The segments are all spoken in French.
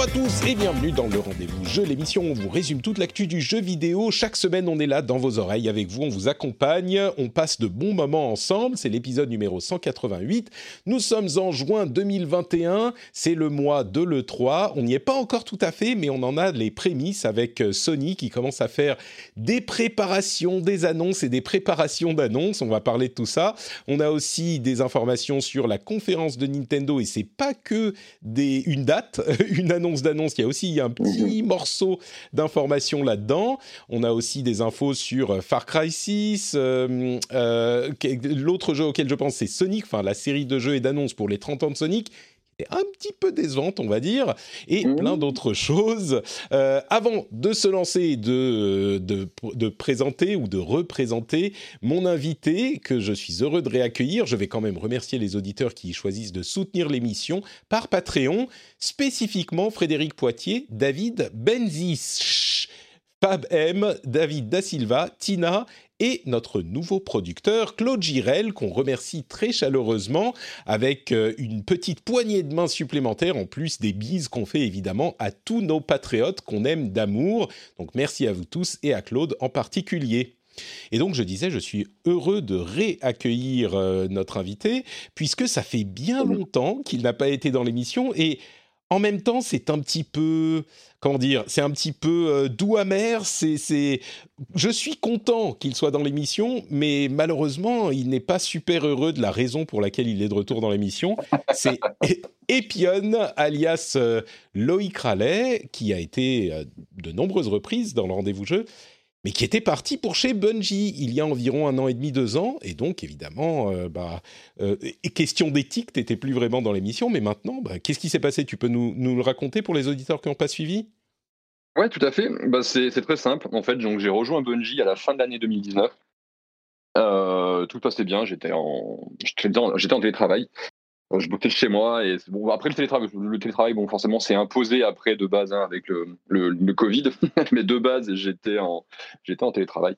À tous et bienvenue dans le rendez-vous jeu, l'émission on vous résume toute l'actu du jeu vidéo. Chaque semaine, on est là dans vos oreilles avec vous, on vous accompagne, on passe de bons moments ensemble. C'est l'épisode numéro 188. Nous sommes en juin 2021, c'est le mois de l'E3. On n'y est pas encore tout à fait, mais on en a les prémices avec Sony qui commence à faire des préparations, des annonces et des préparations d'annonces. On va parler de tout ça. On a aussi des informations sur la conférence de Nintendo et c'est pas que des, une date, une annonce d'annonce, il y a aussi un petit morceau d'information là-dedans. On a aussi des infos sur Far Cry 6. euh, euh, L'autre jeu auquel je pense, c'est Sonic, enfin la série de jeux et d'annonces pour les 30 ans de Sonic un petit peu décevante, on va dire, et plein d'autres choses. Euh, avant de se lancer de, de, présenter ou de représenter mon invité, que je suis heureux de réaccueillir, je vais quand même remercier les auditeurs qui choisissent de soutenir l'émission par Patreon, spécifiquement Frédéric Poitier, David Benzis, Fab M, David Da Silva, Tina et notre nouveau producteur, Claude Girel, qu'on remercie très chaleureusement, avec euh, une petite poignée de main supplémentaire, en plus des bises qu'on fait évidemment à tous nos patriotes qu'on aime d'amour. Donc merci à vous tous et à Claude en particulier. Et donc je disais, je suis heureux de réaccueillir euh, notre invité, puisque ça fait bien longtemps qu'il n'a pas été dans l'émission, et en même temps c'est un petit peu comment dire, c'est un petit peu euh, doux amer. C'est, c'est, je suis content qu'il soit dans l'émission, mais malheureusement, il n'est pas super heureux de la raison pour laquelle il est de retour dans l'émission. C'est Epion, alias euh, Loïc Rallet, qui a été euh, de nombreuses reprises dans le rendez-vous jeu. Mais qui était parti pour chez Bungie il y a environ un an et demi, deux ans, et donc évidemment, euh, bah, euh, question d'éthique, t'étais plus vraiment dans l'émission, mais maintenant, bah, qu'est-ce qui s'est passé? Tu peux nous, le raconter pour les auditeurs qui n'ont pas suivi? Ouais, tout à fait. Bah, c'est très simple. En fait, j'ai rejoint Bungie à la fin de l'année 2019. Euh, tout passait bien. J'étais en, j'étais en télétravail. Je bossais chez moi et bon. Après le télétravail, le télétravail bon forcément c'est imposé après de base hein, avec le, le, Covid, mais de base j'étais en j'étais en télétravail.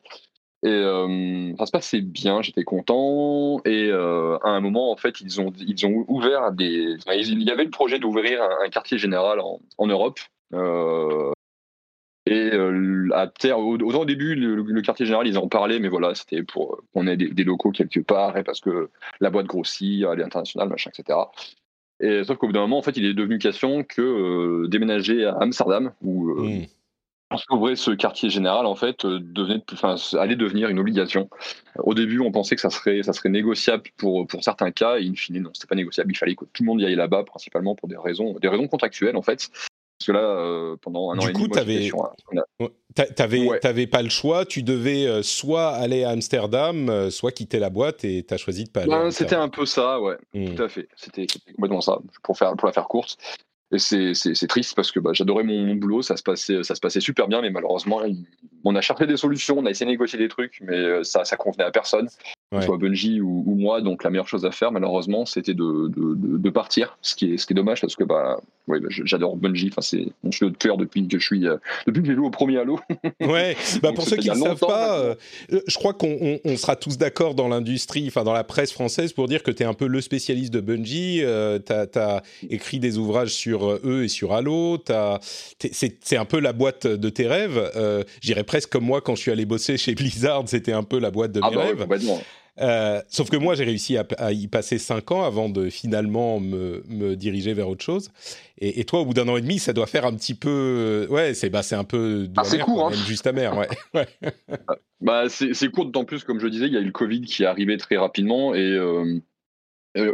Et euh, ça se passait bien, j'étais content. Et euh, à un moment en fait ils ont ils ont ouvert des il y avait le projet d'ouvrir un, quartier général en, en Europe. Euh, et euh, à terre, autant au début, le, le, quartier général, ils en parlaient, mais voilà, c'était pour qu'on ait des, des, locaux quelque part, et parce que la boîte grossit, elle est internationale, machin, etc. Et sauf qu'au bout d'un moment, en fait, il est devenu question que euh, déménager à Amsterdam, où euh, mmh. ce quartier général, en fait, devenait, enfin, allait devenir une obligation. Au début, on pensait que ça serait, ça serait négociable pour, pour certains cas, et in fine, non, c'était pas négociable. Il fallait que tout le monde y aille là-bas, principalement pour des raisons, des raisons contractuelles, en fait. Parce que là, euh, pendant un du an coup, et demi, t'avais, ouais. t'avais pas le choix. Tu devais euh, soit aller à Amsterdam, euh, soit quitter la boîte, et t'as choisi de pas aller. Ben, c'était un peu ça, ouais, mmh. tout à fait. C'était, complètement ça. Pour faire, pour la faire courte. Et c'est, triste parce que bah, j'adorais mon, mon, boulot, ça se passait, ça se passait super bien, mais malheureusement, on a cherché des solutions, on a essayé de négocier des trucs, mais ça, ça convenait à personne, soit Bungie ou, ou, moi. Donc la meilleure chose à faire, malheureusement, c'était de, de, de, de, partir, ce qui est, ce qui est dommage parce que bah, ouais, bah, j'adore Bungie. Enfin, c'est mon jeu de cœur depuis que je suis, euh, depuis que j'ai joué au premier Halo. ouais. Bah, pour ceux qui ne savent pas, euh, je crois qu'on on, on sera tous d'accord dans l'industrie, enfin dans la presse française, pour dire que tu es un peu le spécialiste de Bungie. Euh, tu as, écrit des ouvrages sur eux et sur Halo. C'est un peu la boîte de tes rêves. Euh, J'irais presque comme moi quand je suis allé bosser chez Blizzard, c'était un peu la boîte de ah mes bah, rêves. Complètement. Euh, sauf que moi, j'ai réussi à, à, y passer 5 ans avant de finalement me, me diriger vers autre chose. Et, et, toi, au bout d'un an et demi, ça doit faire un petit peu. Ouais, c'est bah, un peu. Ah, c'est court, hein. Juste amer, ouais. ouais. bah, c'est court, d'autant plus, comme je disais, il y a eu le Covid qui est arrivé très rapidement. Et, euh,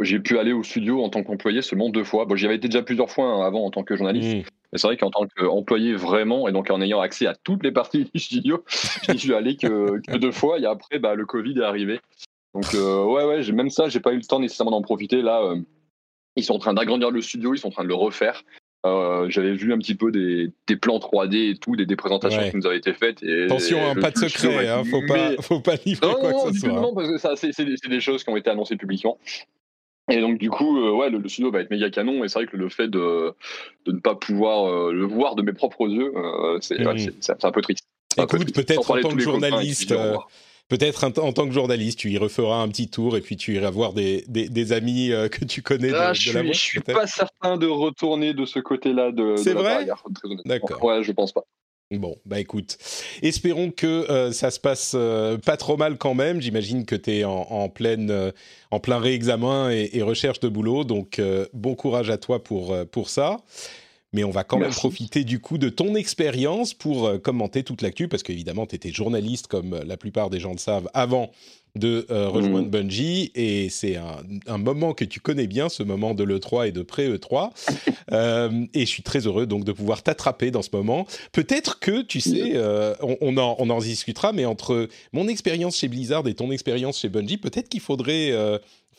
j'ai pu aller au studio en tant qu'employé seulement deux fois. Bon, j'y avais été déjà plusieurs fois hein, avant en tant que journaliste. Mmh. Mais c'est vrai qu'en tant qu'employé vraiment, et donc en ayant accès à toutes les parties du studio, je n'y suis allé que, deux fois. Et après, bah, le Covid est arrivé. Donc, euh, ouais, ouais, même ça, j'ai pas eu le temps nécessairement d'en profiter. Là, euh, ils sont en train d'agrandir le studio, ils sont en train de le refaire. Euh, j'avais vu un petit peu des, plans 3D et tout, des, présentations qui nous avaient été faites. Et, Attention, hein, pas de secret, hein, faut, pas, faut pas livrer quoi que ce soit. Non, parce que c'est des, des, choses qui ont été annoncées publiquement. Et donc du coup, euh, ouais, le, studio va être méga canon. Et c'est vrai que le fait de, de ne pas pouvoir euh, le voir de mes propres yeux, c'est un peu triste. Écoute, peut-être en tant que journaliste, peut-être en tant que journaliste, tu y referas un petit tour et puis tu iras voir des, des, amis que tu connais. Ah, je, suis, je suis pas certain de retourner de ce côté-là de, de la vrai? D'accord. Ouais, je pense pas. Bon, bah écoute, espérons que euh, ça se passe euh, pas trop mal quand même. J'imagine que tu es en, pleine, euh, en plein réexamen et, et, recherche de boulot, donc bon courage à toi pour, pour ça. Mais on va quand même profiter du coup de ton expérience pour commenter toute l'actu, parce qu'évidemment, tu étais journaliste, comme la plupart des gens le savent, avant de euh, rejoindre mmh. Bungie et c'est un, moment que tu connais bien, ce moment de l'E3 et de pré-E3. Euh, et je suis très heureux donc de pouvoir t'attraper dans ce moment. Peut-être que, tu sais, euh, on, en, on, en, discutera, mais entre mon expérience chez Blizzard et ton expérience chez Bungie, peut-être qu'il faudrait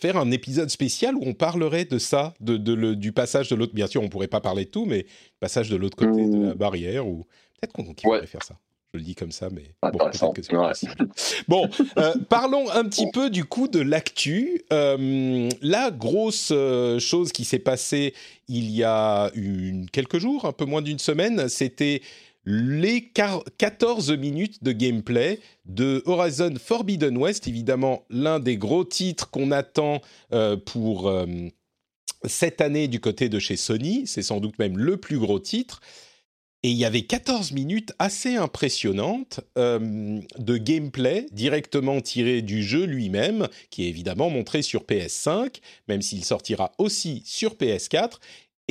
faire un épisode spécial où on parlerait de ça, de, de du passage de l'autre. Bien sûr, on pourrait pas parler de tout, mais passage de l'autre côté de la mmh. barrière ou peut-être qu'on pourrait faire ça. Je le dis comme ça, mais bon, que bon euh, parlons un petit peu du coup de l'actu. Euh, la grosse euh, chose qui s'est passée il y a une, quelques jours, un peu moins d'une semaine, c'était les 14 minutes de gameplay de Horizon Forbidden West, évidemment l'un des gros titres qu'on attend pour cette année du côté de chez Sony, c'est sans doute même le plus gros titre. Et il y avait 14 minutes assez impressionnantes euh, de gameplay directement tiré du jeu lui-même, qui est évidemment montré sur PS5, même s'il sortira aussi sur PS4.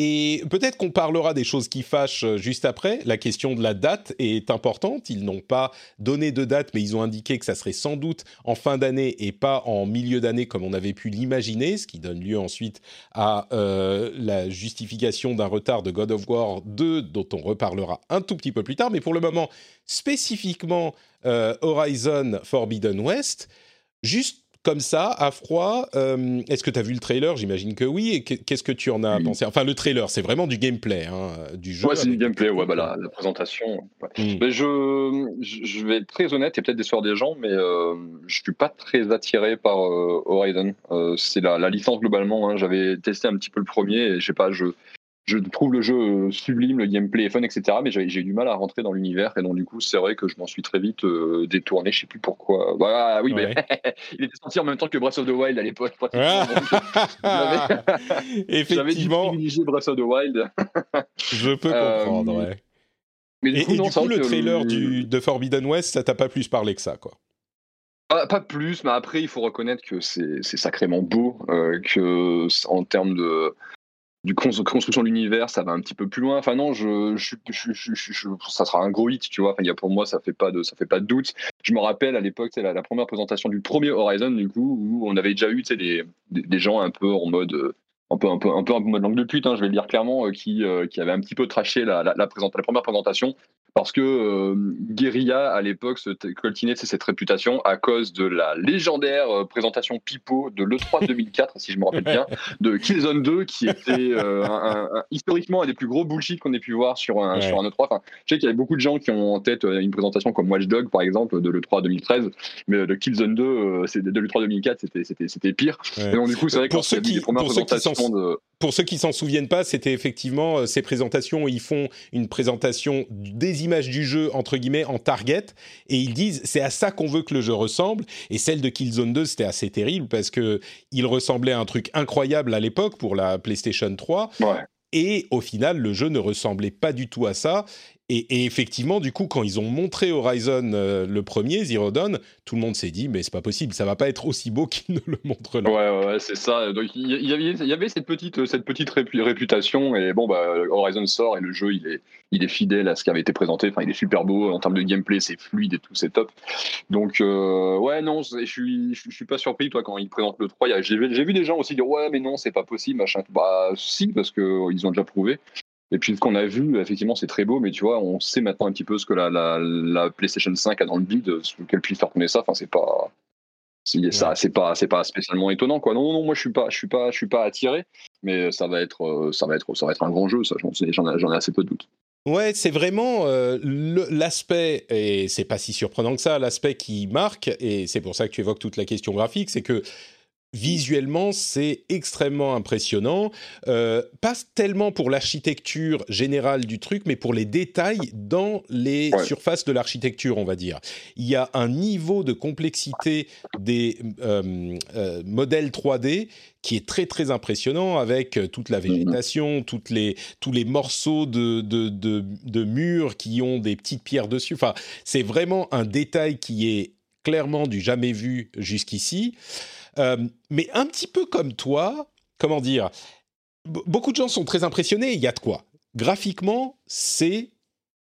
Et peut-être qu'on parlera des choses qui fâchent euh, juste après. La question de la date est importante. Ils n'ont pas donné de date, mais ils ont indiqué que ça serait sans doute en fin d'année et pas en milieu d'année comme on avait pu l'imaginer, ce qui donne lieu ensuite à euh, la justification d'un retard de God of War 2, dont on reparlera un tout petit peu plus tard. Mais pour le moment, spécifiquement euh, Horizon Forbidden West, juste comme ça, à froid. Euh, est-ce que tu as vu le trailer? J'imagine que oui. Et qu'est-ce que tu en as pensé? Enfin, le trailer, c'est vraiment du gameplay, hein, du jeu. Ouais, c'est du gameplay, ouais, bah, la, présentation. Hmm. Mais je, je vais être très honnête, et peut-être décevoir des gens, mais euh, je suis pas très attiré par euh, Horizon. Euh, c'est la, la, licence globalement. Hein. J'avais testé un petit peu le premier, et je sais pas, je je trouve le jeu euh, sublime, le gameplay est fun, etc. Mais j'ai eu du mal à rentrer dans l'univers et donc du coup c'est vrai que je m'en suis très vite euh, détourné. Je sais plus pourquoi. Voilà, oui, mais il était sorti en même temps que Breath of the Wild à l'époque. Effectivement. J'avais privilégié Breath of the Wild. je peux comprendre. Euh, ouais. Mais du coup, et, du coup le trailer du, de Forbidden West, ça t'a pas plus parlé que ça, quoi? Pas, plus, mais après, il faut reconnaître que c'est sacrément beau, que en termes de, du construction de l'univers, ça va un petit peu plus loin. Enfin non, je, je, je, ça sera un gros hit, tu vois. Enfin, y a, pour moi, ça fait pas de, ça fait pas de doute. Je me rappelle à l'époque, c'est la, première présentation du premier Horizon, du coup, où on avait déjà eu, des, des, des gens un peu en mode, un peu, un peu, un peu, un peu mode langue de pute, hein, je vais le dire clairement, euh, qui, euh, qui avait un petit peu traché la, la, la, la première présentation parce que euh, Guerilla à l'époque se coltinait cette réputation à cause de la légendaire euh, présentation Pipo de l'E3 2004, si je me rappelle bien, de Killzone 2, qui était euh, un, historiquement un des plus gros bullshit qu'on ait pu voir sur un, sur un E3. Enfin, je sais qu'il y avait beaucoup de gens qui ont en tête une présentation comme Watch Dog, par exemple, de l'E3 2013, mais de Killzone 2, c'est de l'E3 2004, c'était pire. Et donc, du coup, c'est vrai que pour ceux qui, pour ceux qui de... Pour ceux qui s'en souviennent pas, c'était effectivement ces présentations. Où ils font une présentation des images du jeu entre guillemets en target. Et ils disent c'est à ça qu'on veut que le jeu ressemble. Et celle de Killzone 2 c'était assez terrible parce que il ressemblait à un truc incroyable à l'époque pour la PlayStation 3 et au final le jeu ne ressemblait pas du tout à ça et, effectivement, du coup, quand ils ont montré Horizon euh, le premier, Zero Dawn, tout le monde s'est dit, mais c'est pas possible, ça va pas être aussi beau qu'ils ne le montrent là. Ouais, ouais, c'est ça. Donc il y, avait, cette petite, cette petite réputation, et bon, bah, Horizon sort et le jeu, il est, il est fidèle à ce qui avait été présenté. Enfin, il est super beau en termes de gameplay, c'est fluide et tout, c'est top. Donc, euh, ouais, non, je suis, je suis pas surpris, toi, quand ils présentent le 3. J'ai vu des gens aussi dire, ouais, mais non, c'est pas possible, machin. Bah, si, parce qu'ils ont déjà prouvé. Et puis ce qu'on a vu, effectivement, c'est très beau, mais tu vois, on sait maintenant un petit peu ce que la, la, PlayStation 5 a dans le build, qu'elle puisse faire tourner ça. Enfin, c'est pas, ça, c'est pas, c'est pas spécialement étonnant, quoi. Non, non, non, moi je suis pas, je suis pas, je suis pas attiré, mais ça va être, ça va être, ça va être un grand jeu, ça. J'en ai, assez peu de doutes. Ouais, c'est vraiment euh, l'aspect, et c'est pas si surprenant que ça, l'aspect qui marque, et c'est pour ça que tu évoques toute la question graphique, c'est que visuellement, c'est extrêmement impressionnant. Euh, pas tellement pour l'architecture générale du truc, mais pour les détails dans les surfaces de l'architecture, on va dire. Il y a un niveau de complexité des euh, euh, modèles 3D qui est très très impressionnant avec toute la végétation, toutes les, tous les morceaux de, de, de, de murs qui ont des petites pierres dessus. Enfin, c'est vraiment un détail qui est clairement du jamais vu jusqu'ici. Euh, mais un petit peu comme toi, comment dire, beaucoup de gens sont très impressionnés, il y a de quoi. Graphiquement, c'est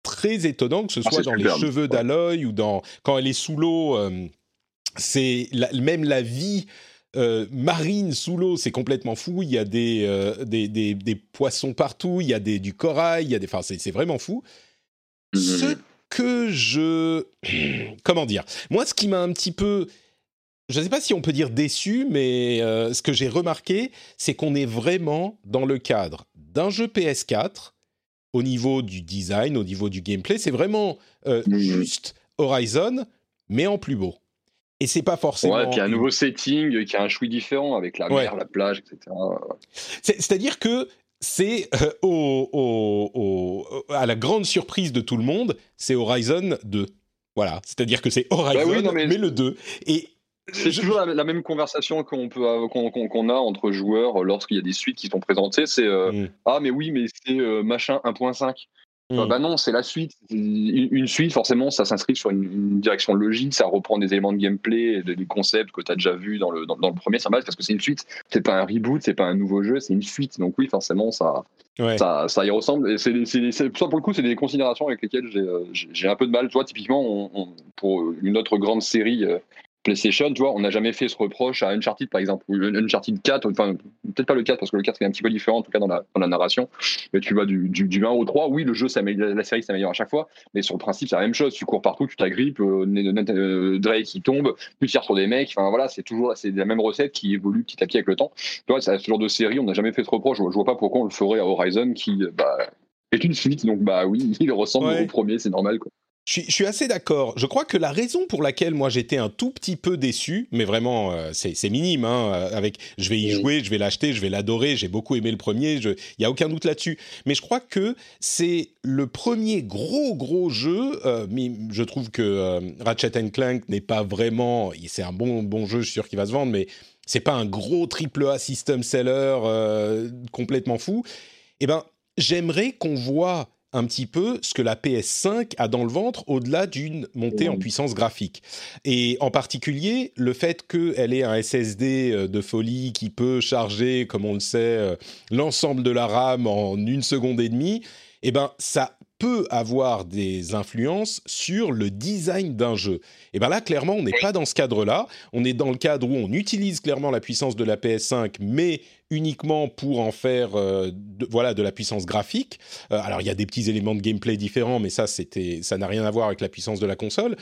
très étonnant que ce ah, soit dans les cheveux d'Aloy ou dans quand elle est sous l'eau. Euh, c'est même la vie euh, marine sous l'eau, c'est complètement fou. Il y a des, des, des, poissons partout, il y a des, du corail, il y a des, enfin, c'est vraiment fou. Mmh. Ce que je, comment dire, moi, ce qui m'a un petit peu je ne sais pas si on peut dire déçu, mais euh, ce que j'ai remarqué, c'est qu'on est vraiment dans le cadre d'un jeu PS4 au niveau du design, au niveau du gameplay. C'est vraiment euh, juste Horizon, mais en plus beau. Et c'est pas forcément. Ouais, puis un nouveau setting qui a un choix différent avec la mer, la plage, etc. C'est-à-dire que c'est euh, au, à la grande surprise de tout le monde, c'est Horizon 2. Voilà, c'est-à-dire que c'est bah Horizon, mais... mais... le 2. Et c'est toujours la, même conversation qu'on peut qu'on a entre joueurs lorsqu'il y a des suites qui sont présentées. C'est euh, mm. ah mais oui mais c'est euh, machin 1.5. Mm. bah non, c'est la suite. Une, suite, forcément, ça s'inscrit sur une, direction logique, ça reprend des éléments de gameplay, des, concepts que tu as déjà vu dans le, dans, le premier, ça parce que c'est une suite. C'est pas un reboot, c'est pas un nouveau jeu, c'est une suite. Donc oui, forcément, ça, ça, ça, y ressemble. Et c'est, ça, pour le coup, c'est des considérations avec lesquelles j'ai, euh, un peu de mal. Tu vois, typiquement, pour une autre grande série PlayStation, tu vois, on n'a jamais fait ce reproche à Uncharted, par exemple, ou Uncharted 4, enfin, peut-être pas le 4, parce que le 4 est un petit peu différent, en tout cas dans la, dans la narration, mais tu vas du, du, du 1 au 3, oui, le jeu, la série s'améliore à chaque fois, mais sur le principe, c'est la même chose, tu cours partout, tu t'agrippes, euh, euh, Drake qui tombe, tu tires sur des mecs, enfin voilà, c'est toujours c'est la même recette qui évolue petit à petit avec le temps. Tu vois, c'est ce genre de série, on n'a jamais fait ce reproche, je, vois pas pourquoi on le ferait à Horizon, qui, bah, est une suite, donc bah oui, il ressemble au premier, c'est normal, quoi. Je suis, assez d'accord. Je crois que la raison pour laquelle moi j'étais un tout petit peu déçu, mais vraiment euh, c'est minime, hein, euh, avec je vais y jouer, je vais l'acheter, je vais l'adorer, j'ai beaucoup aimé le premier, il n'y a aucun doute là-dessus. Mais je crois que c'est le premier gros gros jeu. Euh, je trouve que Ratchet Clank n'est pas vraiment, c'est un bon bon jeu, je suis sûr qu'il va se vendre, mais c'est pas un gros triple A system seller complètement fou. Eh ben, j'aimerais qu'on voit un petit peu ce que la PS5 a dans le ventre au-delà d'une montée en puissance graphique. Et en particulier, le fait qu'elle ait un SSD euh, de folie qui peut charger, comme on le sait, euh, l'ensemble de la RAM en une seconde et demie, eh ben, ça peut avoir des influences sur le design d'un jeu. Et bien là, clairement, on n'est pas dans ce cadre-là. On est dans le cadre où on utilise clairement la puissance de la PS5, mais uniquement pour en faire euh, de, voilà de la puissance graphique. Euh, alors il y a des petits éléments de gameplay différents, mais ça c'était ça n'a rien à voir avec la puissance de la console.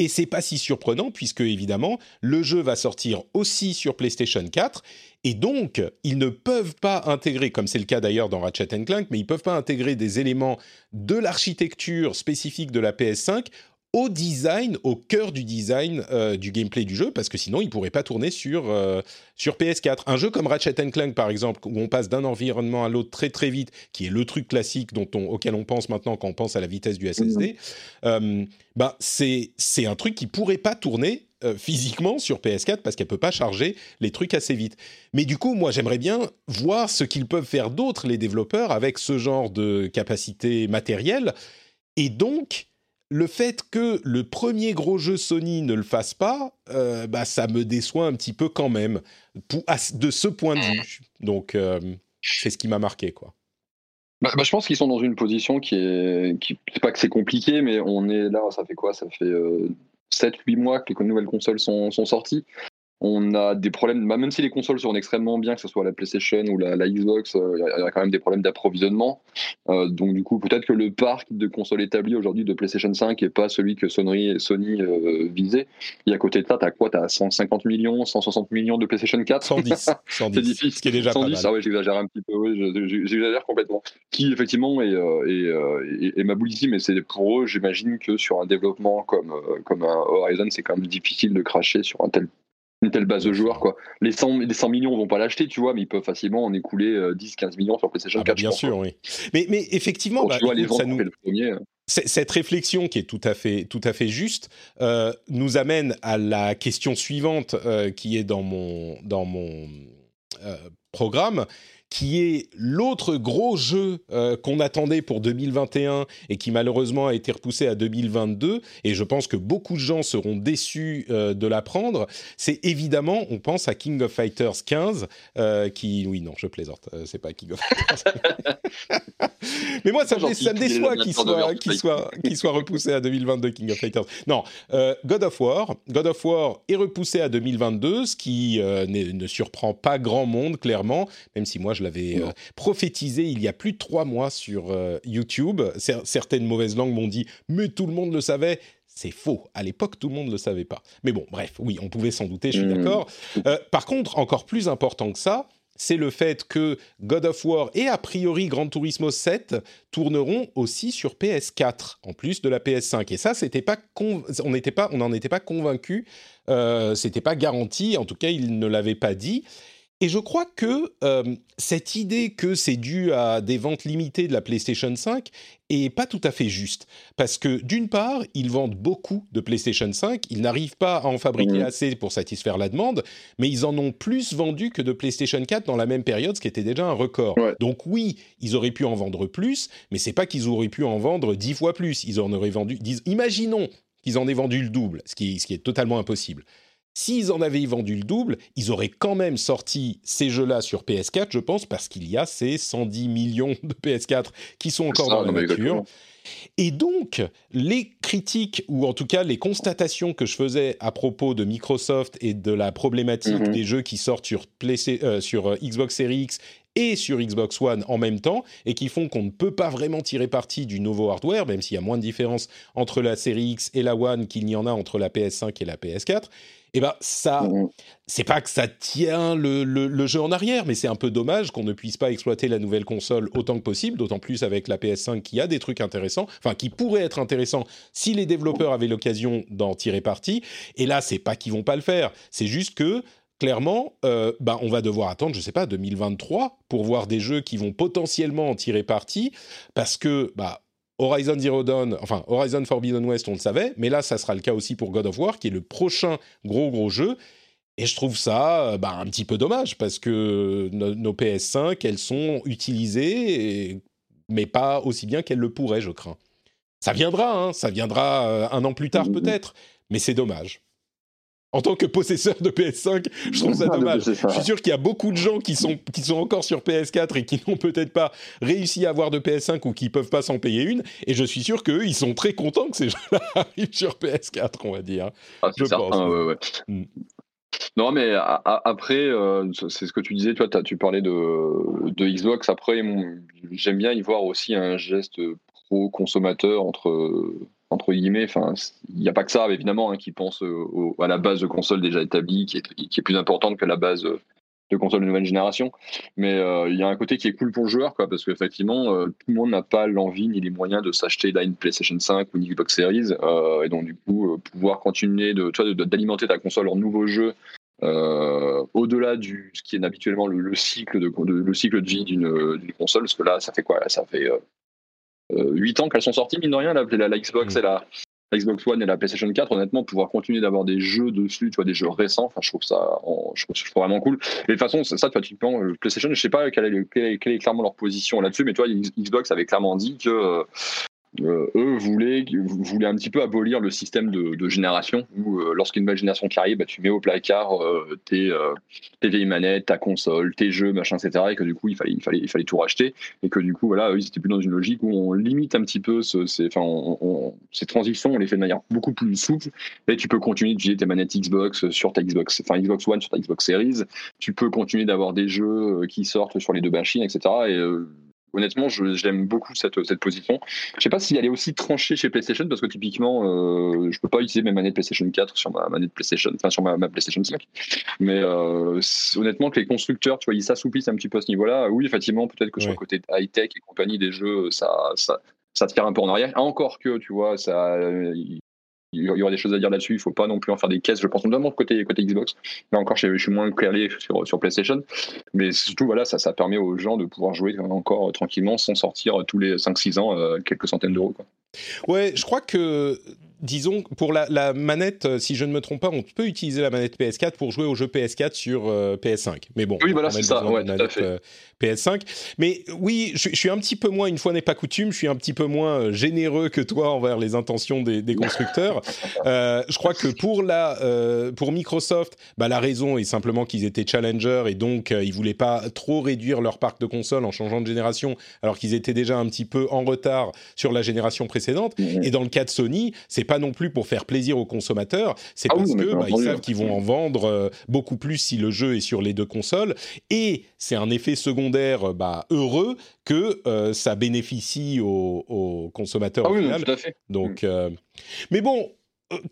Et c'est pas si surprenant puisque évidemment le jeu va sortir aussi sur PlayStation 4 et donc ils ne peuvent pas intégrer, comme c'est le cas d'ailleurs dans Ratchet Clank, mais ils peuvent pas intégrer des éléments de l'architecture spécifique de la PS5 au design, au cœur du design euh, du gameplay du jeu, parce que sinon il pourrait pas tourner sur euh, sur PS4. Un jeu comme Ratchet Clank par exemple, où on passe d'un environnement à l'autre très très vite, qui est le truc classique dont on, auquel on pense maintenant quand on pense à la vitesse du SSD, mmh. euh, bah c'est un truc qui pourrait pas tourner physiquement sur PS4 parce qu'elle peut pas charger les trucs assez vite. Mais du coup, moi, j'aimerais bien voir ce qu'ils peuvent faire d'autres les développeurs avec ce genre de capacité matérielle Et donc, le fait que le premier gros jeu Sony ne le fasse pas, euh, bah, ça me déçoit un petit peu quand même, de ce point de vue. Donc, euh, c'est ce qui m'a marqué, quoi. Bah, bah, je pense qu'ils sont dans une position qui est. Qui, c'est pas que c'est compliqué, mais on est là, ça fait quoi? Ça fait 7-8 mois que les nouvelles consoles sont sorties. On a des problèmes, bah, même si les consoles sont extrêmement bien, que ce soit la PlayStation ou la, Xbox, euh, il y, a quand même des problèmes d'approvisionnement. Euh, donc du coup, peut-être que le parc de consoles établi aujourd'hui de PlayStation 5 n'est pas celui que Sony, Sony euh, visait. Et à côté de ça, t'as quoi? T'as 150 millions, 160 millions de PlayStation 4 110. 110 c'est difficile. Ce qui est déjà 110, pas mal. Ah ouais, j'exagère un petit peu. j'exagère complètement. Qui effectivement est, est, est, est mais c'est pour eux, j'imagine que sur un développement comme, comme un Horizon, c'est quand même difficile de cracher sur un tel une telle base de joueurs quoi. Les 100, les 100 millions vont pas l'acheter, tu vois, mais ils peuvent facilement en écouler 10-15 euh, millions sur PlayStation 4. Ah bah, bien sûr, oui. Mais, mais effectivement, bah, ça nous... le premier. Hein. Cette réflexion qui est tout à fait, tout à fait juste euh, nous amène à la question suivante euh, qui est dans mon, dans mon programme, qui est l'autre gros jeu euh, qu'on attendait pour 2021 et qui malheureusement a été repoussé à 2022, et je pense que beaucoup de gens seront déçus euh, de l'apprendre, c'est évidemment, on pense à King of Fighters 15, euh, qui... Oui, non, je plaisante, c'est pas King of Fighters. Mais moi, ça, me, ça me déçoit qu'il soit, qu'il soit, qu'il soit repoussé à 2022, King of Fighters. Non, God of War. God of War est repoussé à 2022, ce qui ne surprend pas grand monde, clairement, même si moi, je l'avais euh, prophétisé il y a plus de trois mois sur euh, YouTube. Certaines mauvaises langues m'ont dit, mais tout le monde le savait. C'est faux. À l'époque, tout le monde ne le savait pas. Mais bon, bref, oui, on pouvait s'en douter, je suis mmh. d'accord. Euh, par contre, encore plus important que ça, c'est le fait que God of War et a priori Gran Turismo 7 tourneront aussi sur PS4 en plus de la PS5. Et ça, c'était pas on n'était pas, on n'en était pas convaincu. Euh, c'était pas garanti. En tout cas, il ne l'avait pas dit. Et je crois que euh, cette idée que c'est dû à des ventes limitées de la PlayStation 5 est pas tout à fait juste. Parce que d'une part, ils vendent beaucoup de PlayStation 5, ils n'arrivent pas à en fabriquer mmh. assez pour satisfaire la demande, mais ils en ont plus vendu que de PlayStation 4 dans la même période, ce qui était déjà un record. Donc oui, ils auraient pu en vendre plus, mais c'est pas qu'ils auraient pu en vendre dix fois plus. Ils en auraient vendu, imaginons qu'ils en aient vendu le double, ce qui, ce qui est totalement impossible. S'ils en avaient vendu le double, ils auraient quand même sorti ces jeux-là sur PS4, je pense, parce qu'il y a ces 110 millions de PS4 qui sont encore dans la nature. Et donc, les critiques, ou en tout cas les constatations que je faisais à propos de Microsoft et de la problématique mhm. des jeux qui sortent sur, euh, sur euh, Xbox Series X et sur Xbox One en même temps, et qui font qu'on ne peut pas vraiment tirer parti du nouveau hardware, même s'il y a moins de différence entre la série X et la One qu'il n'y en a entre la PS5 et la PS4, eh ben ça, mmh c'est pas que ça tient le, jeu en arrière, mais c'est un peu dommage qu'on ne puisse pas exploiter la nouvelle console autant que possible, d'autant plus avec la PS5 qui a des trucs intéressants, enfin qui pourraient être intéressants si les développeurs avaient l'occasion d'en tirer parti. Et là, c'est pas qu'ils vont pas le faire, c'est juste que clairement, euh, bah, on va devoir attendre, je sais pas, 2023 pour voir des jeux qui vont potentiellement en tirer parti, parce que bah Horizon Zero Dawn, enfin Horizon Forbidden West, on le savait, mais là, ça sera le cas aussi pour God of War, qui est le prochain gros gros jeu. Et je trouve ça bah, un petit peu dommage parce que nos, PS5, elles sont utilisées, mais pas aussi bien qu'elles le pourraient, je crains. Ça viendra, hein, ça viendra euh, un an plus tard mmh, mmh. peut-être, mais c'est dommage en tant que possesseur de PS5, je trouve ça dommage. Je suis sûr qu'il y a beaucoup de gens qui sont, qui sont encore sur PS4 et qui n'ont peut-être pas réussi à avoir de PS5 ou qui ne peuvent pas s'en payer une. Et je suis sûr qu'eux, ils sont très contents que ces gens-là arrivent sur PS4, on va dire. Ah, je pense. Ouais, ouais. Mm. Non, mais après, euh, c'est ce que tu disais, toi, tu parlais de, de Xbox. Après, j'aime bien y voir aussi un geste pro-consommateur entre entre guillemets. Enfin, il n'y a pas que ça, évidemment, hein, qui pense à la base de console déjà établie, qui est, plus importante que la base de console de nouvelle génération. Mais euh, il y a un côté qui est cool pour le joueur, quoi, parce qu'effectivement, euh, tout le monde n'a pas l'envie ni les moyens de s'acheter une PlayStation 5 ou une Xbox Series, euh, et donc du coup, pouvoir continuer de, d'alimenter ta console en nouveaux jeux. au-delà du ce qui est habituellement le, cycle de, le cycle de vie d'une, d'une console parce que là ça fait quoi ça fait 8 ans qu'elles sont sorties, mine de rien, la, la, Xbox mm. et la, Xbox One et la PlayStation 4, honnêtement, pouvoir continuer d'avoir des jeux dessus, tu vois, des jeux récents, enfin, je trouve ça, je trouve, vraiment cool. Et de toute façon, ça, tu vois, typiquement, euh, PlayStation, je sais pas quelle est, quelle est, clairement leur position là-dessus, mais tu vois, Xbox avait clairement dit que, euh, eux voulaient, voulaient un petit peu abolir le système de, génération où euh, lorsqu'une nouvelle génération qui arrive, bah, tu mets au placard euh, tes, tes, vieilles manettes, ta console, tes jeux, machin, etc. Et que du coup, il fallait, il fallait, il fallait tout racheter. Et que du coup, voilà, eux, ils étaient plus dans une logique où on limite un petit peu ce, ces, ces transitions, on les fait de manière beaucoup plus souple. Et tu peux continuer d'utiliser tes manettes Xbox sur ta Xbox, enfin Xbox One sur ta Xbox Series. Tu peux continuer d'avoir des jeux qui sortent sur les deux machines, etc. Et honnêtement, j'aime beaucoup cette, cette position. Je sais pas si elle est aussi tranchée chez PlayStation parce que typiquement, euh, je peux pas utiliser mes manettes PlayStation 4 sur ma manette PlayStation, enfin sur ma, PlayStation 5. Mais euh, honnêtement, que les constructeurs, tu vois, ils s'assoupissent un petit peu à ce niveau-là. Oui, effectivement, peut-être que sur le côté high tech et compagnie des jeux, ça, ça, ça tire un peu en arrière. Encore que, tu vois, ça, il y aura des choses à dire là-dessus. Il faut pas non plus en faire des caisses, je pense, notamment côté, côté Xbox. Là encore, je, suis moins clairé sur, sur PlayStation. Mais surtout, voilà, ça, ça permet aux gens de pouvoir jouer encore tranquillement sans sortir tous les 5-6 ans euh, quelques centaines d'euros. Ouais, je crois que disons, pour la, manette, euh, si je ne me trompe pas, on peut utiliser la manette PS4 pour jouer au jeu PS4 sur euh, PS5. Mais bon, oui, voilà, c'est ça, ouais, tout à fait. Euh, PS5. Mais oui, je, suis un petit peu moins, une fois n'est pas coutume, je suis un petit peu moins généreux que toi envers les intentions des, constructeurs. je crois que pour, la, pour Microsoft, bah, la raison est simplement qu'ils étaient challenger et donc ils voulaient pas trop réduire leur parc de consoles en changeant de génération, alors qu'ils étaient déjà un petit peu en retard sur la génération précédente. Mmh. Et dans le cas de Sony, c'est pas non plus pour faire plaisir aux consommateurs, c'est ah parce que bah, ils savent qu'ils vont en vendre euh, beaucoup plus si le jeu est sur les deux consoles. Et c'est un effet secondaire bah, heureux que euh, ça bénéficie aux, consommateurs. Ah oui, tout à fait. Donc, euh, mais bon,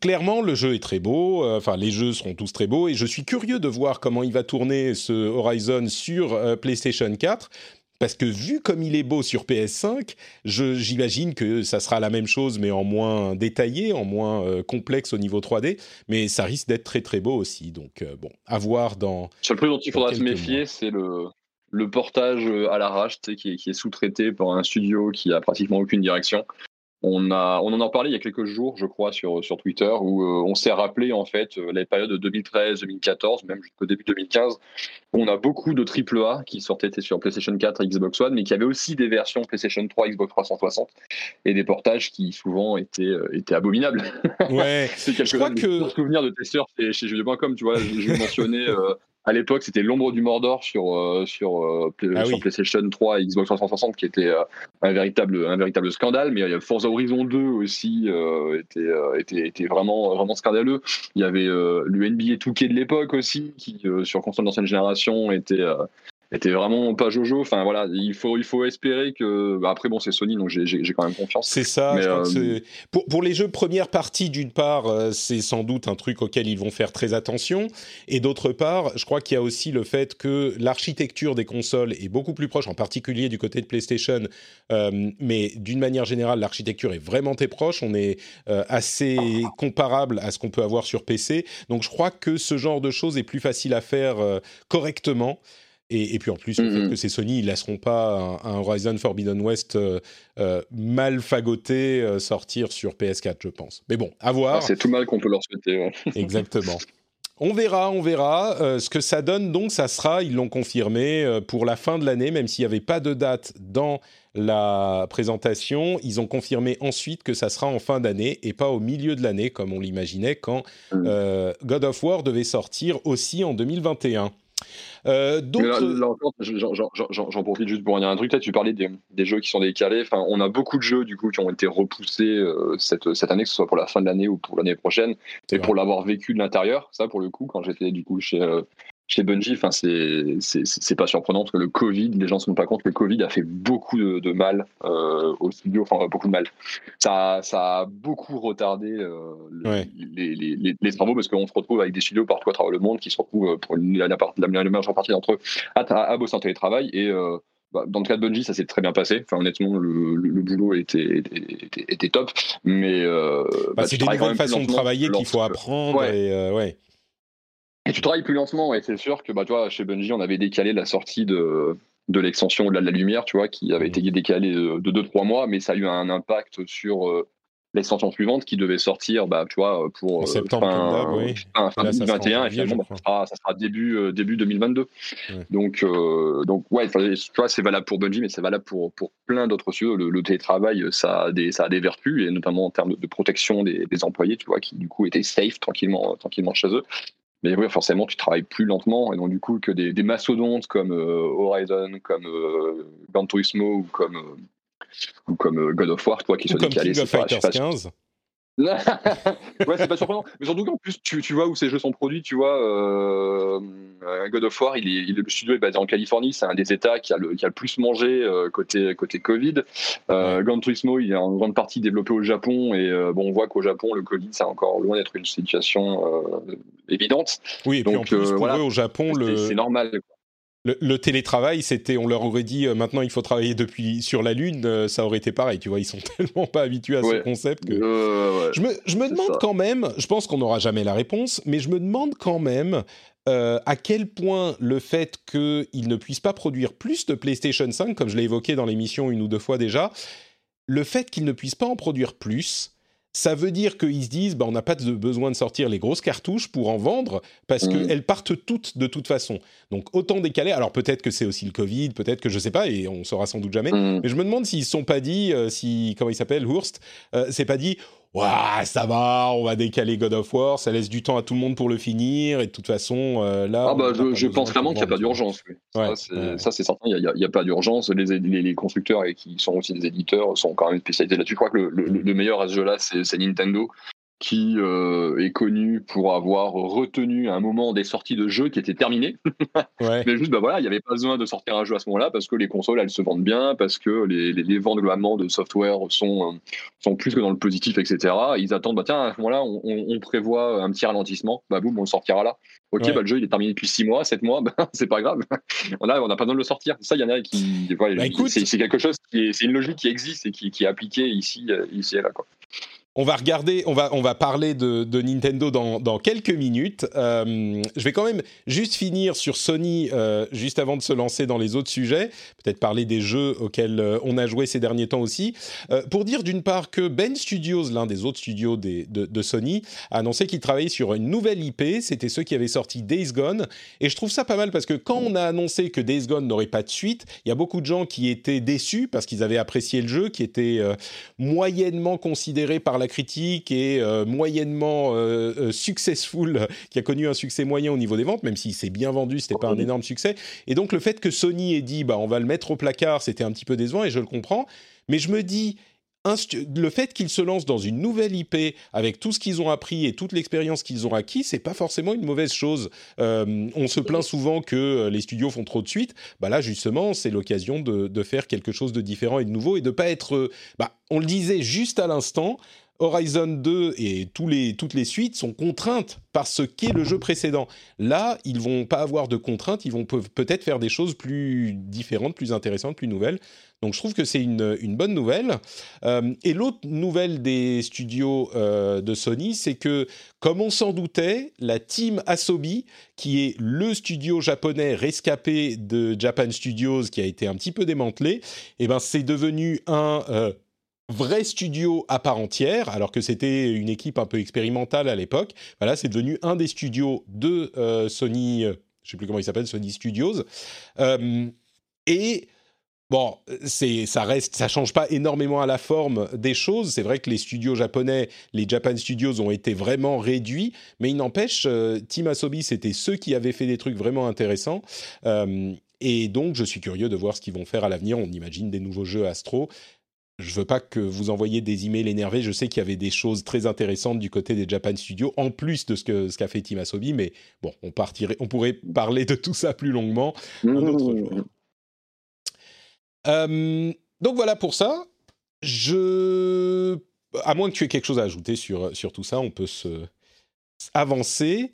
clairement, le jeu est très beau. Enfin, les jeux seront tous très beaux. Et je suis curieux de voir comment il va tourner ce Horizon sur PlayStation 4 parce que vu comme il est beau sur PS5, j'imagine que ça sera la même chose, mais en moins détaillé, en moins euh, complexe au niveau 3D. Mais ça risque d'être très très beau aussi. Donc euh, bon, à voir dans. Sur le prix dont il faudra se méfier, c'est le, le portage euh, à l'arrache, qui est, qui est sous-traité par un studio qui a pratiquement aucune direction. On, a, on en a parlé il y a quelques jours, je crois, sur, sur Twitter, où euh, on s'est rappelé en fait euh, les périodes de 2013, 2014, même jusqu'au début 2015, où on a beaucoup de AAA qui sortaient sur PlayStation 4 et Xbox One, mais qui avaient aussi des versions PlayStation 3, Xbox 360, et des portages qui souvent étaient, euh, étaient abominables. Ouais. C'est quelque chose que... souvenir de testeurs chez, chez Jeux.com, tu vois, je vais mentionner à l'époque, c'était l'ombre du Mordor sur, euh, sur, euh, ah sur PlayStation 3 et Xbox 360 qui était euh, un, véritable, un véritable scandale. Mais Forza Horizon 2 aussi était, était, était, vraiment, vraiment scandaleux. Il y avait le NBA 2K de l'époque aussi, qui sur console d'ancienne génération était, était vraiment pas Jojo. Enfin voilà, il faut, il faut espérer que. Bah, après, bon, c'est Sony, donc j'ai quand même confiance. C'est ça. Euh, pour, pour, les jeux première partie, d'une part, euh, c'est sans doute un truc auquel ils vont faire très attention. Et d'autre part, je crois qu'il y a aussi le fait que l'architecture des consoles est beaucoup plus proche, en particulier du côté de PlayStation. Euh, mais d'une manière générale, l'architecture est vraiment très proche. On est assez comparable à ce qu'on peut avoir sur PC. Donc je crois que ce genre de choses est plus facile à faire correctement. Et, puis en plus, le fait mm-hmm. que c'est Sony, ils laisseront pas un, Horizon Forbidden West euh, euh, mal fagoté euh, sortir sur PS4, je pense. Mais bon, à voir. Ah, c'est tout mal qu'on peut leur souhaiter. Exactement. On verra, on verra. ce que ça donne, donc, ça sera, ils l'ont confirmé, pour la fin de l'année, même s'il n'y avait pas de date dans la présentation. Ils ont confirmé ensuite que ça sera en fin d'année et pas au milieu de l'année, comme on l'imaginait quand mm. God of War devait sortir aussi en 2021. Euh, j'en profite juste pour dire un truc. Là, tu parlais des, des, jeux qui sont décalés. Enfin, on a beaucoup de jeux du coup qui ont été repoussés euh, cette, cette année, que ce soit pour la fin de l'année ou pour l'année prochaine, et pour l'avoir vécu de l'intérieur. Ça, pour le coup, quand j'étais du coup chez euh, chez Bungie, enfin, c'est pas surprenant parce que le Covid, les gens ne se rendent pas compte que le Covid a fait beaucoup de, mal euh, au studio, enfin beaucoup de mal. Ça, ça a beaucoup retardé euh, les, les, les, travaux parce qu'on se retrouve avec des studios partout à travers le monde qui se retrouvent euh, pour la, la, la majeure partie d'entre eux à, à, bosser en télétravail et euh, bah, dans le cas de Bungie, ça s'est très bien passé. Enfin, honnêtement, le, le, boulot était, était, était, top. Mais euh, bah, c'est des nouvelles façons de travailler qu'il faut apprendre. Et, euh, ouais. Et tu travailles plus lentement, et c'est sûr que bah, toi, chez Bungie, on avait décalé la sortie de, de l'extension de la, lumière, tu vois, qui avait été décalée de 2-3 mois, mais ça a eu un impact sur, euh, l'extension suivante qui devait sortir, bah, tu vois, pour en septembre, fin, oui. fin, fin Là, ça sera en 2021, et finalement, bah, ça, sera, ça sera début, euh, début 2022. Ouais. Donc, euh, donc, ouais, tu vois, c'est valable pour Bungie, mais c'est valable pour, pour plein d'autres studios. Le, le télétravail, ça a, des, ça a des vertus, et notamment en termes de, de protection des, des employés, tu vois, qui du coup étaient safe tranquillement, tranquillement chez eux. Mais oui, forcément, tu travailles plus lentement, et donc du coup, que des, des mastodontes comme euh, Horizon, comme euh, Gran Turismo ou comme, euh, ou comme euh, God of War, toi, qui Ou sont décalés, King of c'est pas- je sais Fighters pas- 15. ouais, c'est pas surprenant. Mais surtout qu'en plus, tu, tu vois où ces jeux sont produits, tu vois, euh, euh, God of War, il est, il le studio est basé en Californie, c'est un des États qui a le, qui a le plus mangé euh, côté, côté Covid. Euh, Gran Turismo, il est en grande partie développé au Japon, et bon, on voit qu'au Japon, le Covid, c'est encore loin d'être une situation évidente. Oui, et puis Donc, en plus, pour voilà. eux, au Japon, C'est le, c'est normal. quoi. Le, le télétravail, c'était, on leur aurait dit, euh, maintenant il faut travailler depuis sur la Lune, euh, ça aurait été pareil, tu vois, ils sont tellement pas habitués à ce concept que... Ouais. Je me, je me demande ça. quand même, je pense qu'on n'aura jamais la réponse, mais je me demande quand même euh, à quel point le fait qu'ils ne puissent pas produire plus de PlayStation 5, comme je l'ai évoqué dans l'émission une ou deux fois déjà, le fait qu'ils ne puissent pas en produire plus, ça veut dire qu'ils se disent, bah, on n'a pas de besoin de sortir les grosses cartouches pour en vendre, parce Mhm. qu'elles partent toutes de toute façon. Donc autant décaler, alors peut-être que c'est aussi le Covid, peut-être que je sais pas, et on saura sans doute jamais, Mm. mais je me demande s'ils se sont pas dit, euh, si comment il s'appelle, Hurst, euh, c'est pas dit, Ouah, ça va, on va décaler God of War, ça laisse du temps à tout le monde pour le finir, et de toute façon, euh, là. Ah bah je, pense vraiment qu'il n'y a pas d'urgence. oui. Ouais, ça, c'est, ouais. certain, il n'y a, il y a pas d'urgence. Les, les, les constructeurs et qui sont aussi des éditeurs sont quand même spécialisés là-dessus. Je crois que le, le, le meilleur à ce jeu-là, c'est Nintendo, qui euh, est connu pour avoir retenu un moment des sorties de jeux qui étaient terminés. Ouais. Mais juste, bah voilà, il n'y avait pas besoin de sortir un jeu à ce moment-là parce que les consoles, elles se vendent bien, parce que les, les, les ventes globalement de software sont, euh, sont plus que dans le positif, etc. Ils attendent, bah tiens, à ce moment-là, on, on, on prévoit un petit ralentissement, bah boum, on le sortira là. Ok, Ouais. bah le jeu il est terminé depuis 6 mois, 7 mois, bah, c'est pas grave. Là, on n'a pas besoin de le sortir. Ça, il y en a qui. voilà, Bah, c'est, quelque chose c'est une logique qui existe et qui, qui est appliquée ici, euh, ici et là. Quoi. On va regarder, on va, on va parler de, de Nintendo dans, dans quelques minutes. Euh, je vais quand même juste finir sur Sony, euh, juste avant de se lancer dans les autres sujets, peut-être parler des jeux auxquels euh, on a joué ces derniers temps aussi, pour dire d'une part que Ben Studios, l'un des autres studios de, de Sony, a annoncé qu'il travaillait sur une nouvelle IP, c'était ceux qui avaient sorti Days Gone, et je trouve ça pas mal parce que quand on a annoncé que Days Gone n'aurait pas de suite, il y a beaucoup de gens qui étaient déçus parce qu'ils avaient apprécié le jeu, qui était moyennement considéré par la critique et euh, moyennement euh, euh, successful, qui a connu un succès moyen au niveau des ventes, même s'il s'est bien vendu, c'était pas un énorme succès. Et donc le fait que Sony ait dit, bah on va le mettre au placard, c'était un petit peu décevant et je le comprends. Mais je me dis, le fait qu'ils se lancent dans une nouvelle IP avec tout ce qu'ils ont appris et toute l'expérience qu'ils ont acquis, c'est pas forcément une mauvaise chose. On se plaint souvent que les studios font trop de suites. Bah là, justement, c'est l'occasion de, de faire quelque chose de différent et de nouveau et de pas être. bah, on le disait juste à l'instant. Horizon 2 et toutes les suites sont contraintes par ce qu'est le jeu précédent. Là, ils vont pas avoir de contraintes, ils vont pe- peut-être faire des choses plus différentes, plus intéressantes, plus nouvelles. Donc je trouve que c'est une, une bonne nouvelle. Euh, et l'autre nouvelle des studios euh, de Sony, c'est que, comme on s'en doutait, la team Asobi, qui est le studio japonais rescapé de Japan Studios, qui a été un petit peu démantelé, eh ben c'est devenu un euh, vrai studio à part entière, alors que c'était une équipe un peu expérimentale à l'époque. Voilà, c'est devenu un des studios de euh, Sony, euh, je sais plus comment il s'appelle, Sony Studios. Euh, et Bon, c'est, ça reste, ça change pas énormément à la forme des choses. C'est vrai que les studios japonais, les Japan Studios, ont été vraiment réduits, mais il n'empêche, euh, Team Asobi, c'était ceux qui avaient fait des trucs vraiment intéressants. Et donc, je suis curieux de voir ce qu'ils vont faire à l'avenir. On imagine des nouveaux jeux Astro. Je veux pas que vous envoyiez des emails énervés. Je sais qu'il y avait des choses très intéressantes du côté des Japan Studios, en plus de ce que ce qu'a fait Team Asobi. Mais bon, on partirait, on pourrait parler de tout ça plus longuement un autre jour. Euh, donc voilà pour ça. Je, à moins que tu aies quelque chose à ajouter sur sur tout ça, on peut se avancer.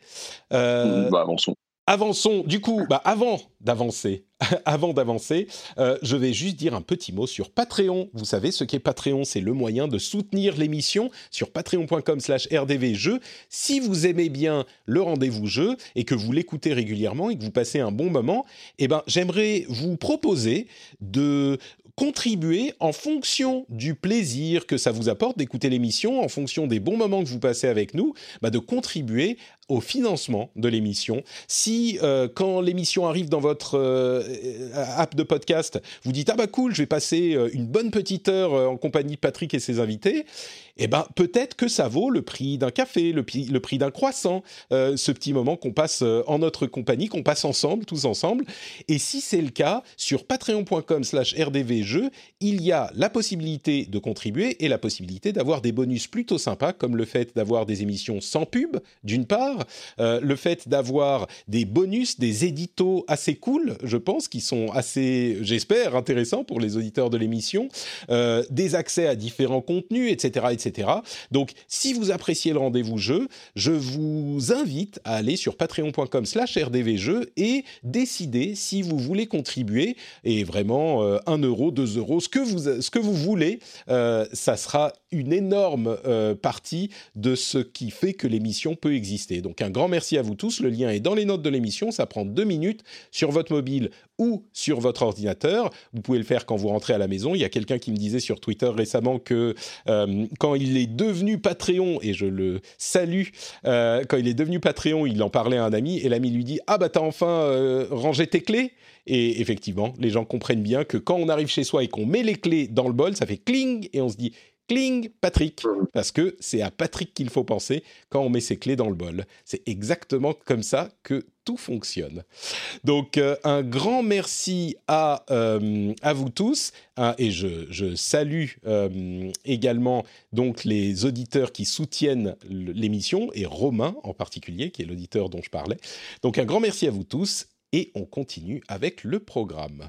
Euh, Bah, avançons. Avançons. Du coup, bah avant d'avancer, euh, je vais juste dire un petit mot sur Patreon. Vous savez ce qu'est Patreon, c'est le moyen de soutenir l'émission sur patreon.com/slash rdvjeux. Si vous aimez bien le rendez-vous jeu et que vous l'écoutez régulièrement et que vous passez un bon moment, eh ben j'aimerais vous proposer de contribuer en fonction du plaisir que ça vous apporte d'écouter l'émission, en fonction des bons moments que vous passez avec nous, bah de contribuer au financement de l'émission. Si euh, quand l'émission arrive dans votre euh, app de podcast, vous dites ah bah cool, je vais passer euh, une bonne petite heure en compagnie de Patrick et ses invités, eh ben peut-être que ça vaut le prix d'un café, le, le prix d'un croissant, ce petit moment qu'on passe en notre compagnie, qu'on passe ensemble, tous ensemble. Et si c'est le cas, sur patreon.com/rdvjeux, il y a la possibilité de contribuer et la possibilité d'avoir des bonus plutôt sympas, comme le fait d'avoir des émissions sans pub, d'une part euh, le fait d'avoir des bonus, des éditos assez cool, je pense, qui sont assez, j'espère, intéressants pour les auditeurs de l'émission, euh, des accès à différents contenus, etc., etc. Donc, si vous appréciez le rendez-vous jeu, je vous invite à aller sur patreon.com/rdvjeux et décider si vous voulez contribuer. Et vraiment, 1 euh, euro, 2 euros, ce que vous, ce que vous voulez, ça sera une énorme partie de ce qui fait que l'émission peut exister. Donc un grand merci à vous tous. Le lien est dans les notes de l'émission. Ça prend deux minutes sur votre mobile ou sur votre ordinateur. Vous pouvez le faire quand vous rentrez à la maison. Il y a quelqu'un qui me disait sur Twitter récemment que euh, quand il est devenu Patreon, et je le salue, euh, quand il est devenu Patreon, il en parlait à un ami et l'ami lui dit Ah bah t'as enfin euh, rangé tes clés et effectivement, les gens comprennent bien que quand on arrive chez soi et qu'on met les clés dans le bol, ça fait cling et on se dit Cling, Patrick, parce que c'est à Patrick qu'il faut penser quand on met ses clés dans le bol. C'est exactement comme ça que tout fonctionne. Donc euh, un grand merci à, euh, à vous tous hein, et je, salue euh, également donc les auditeurs qui soutiennent l'émission et Romain en particulier qui est l'auditeur dont je parlais. Donc un grand merci à vous tous et on continue avec le programme.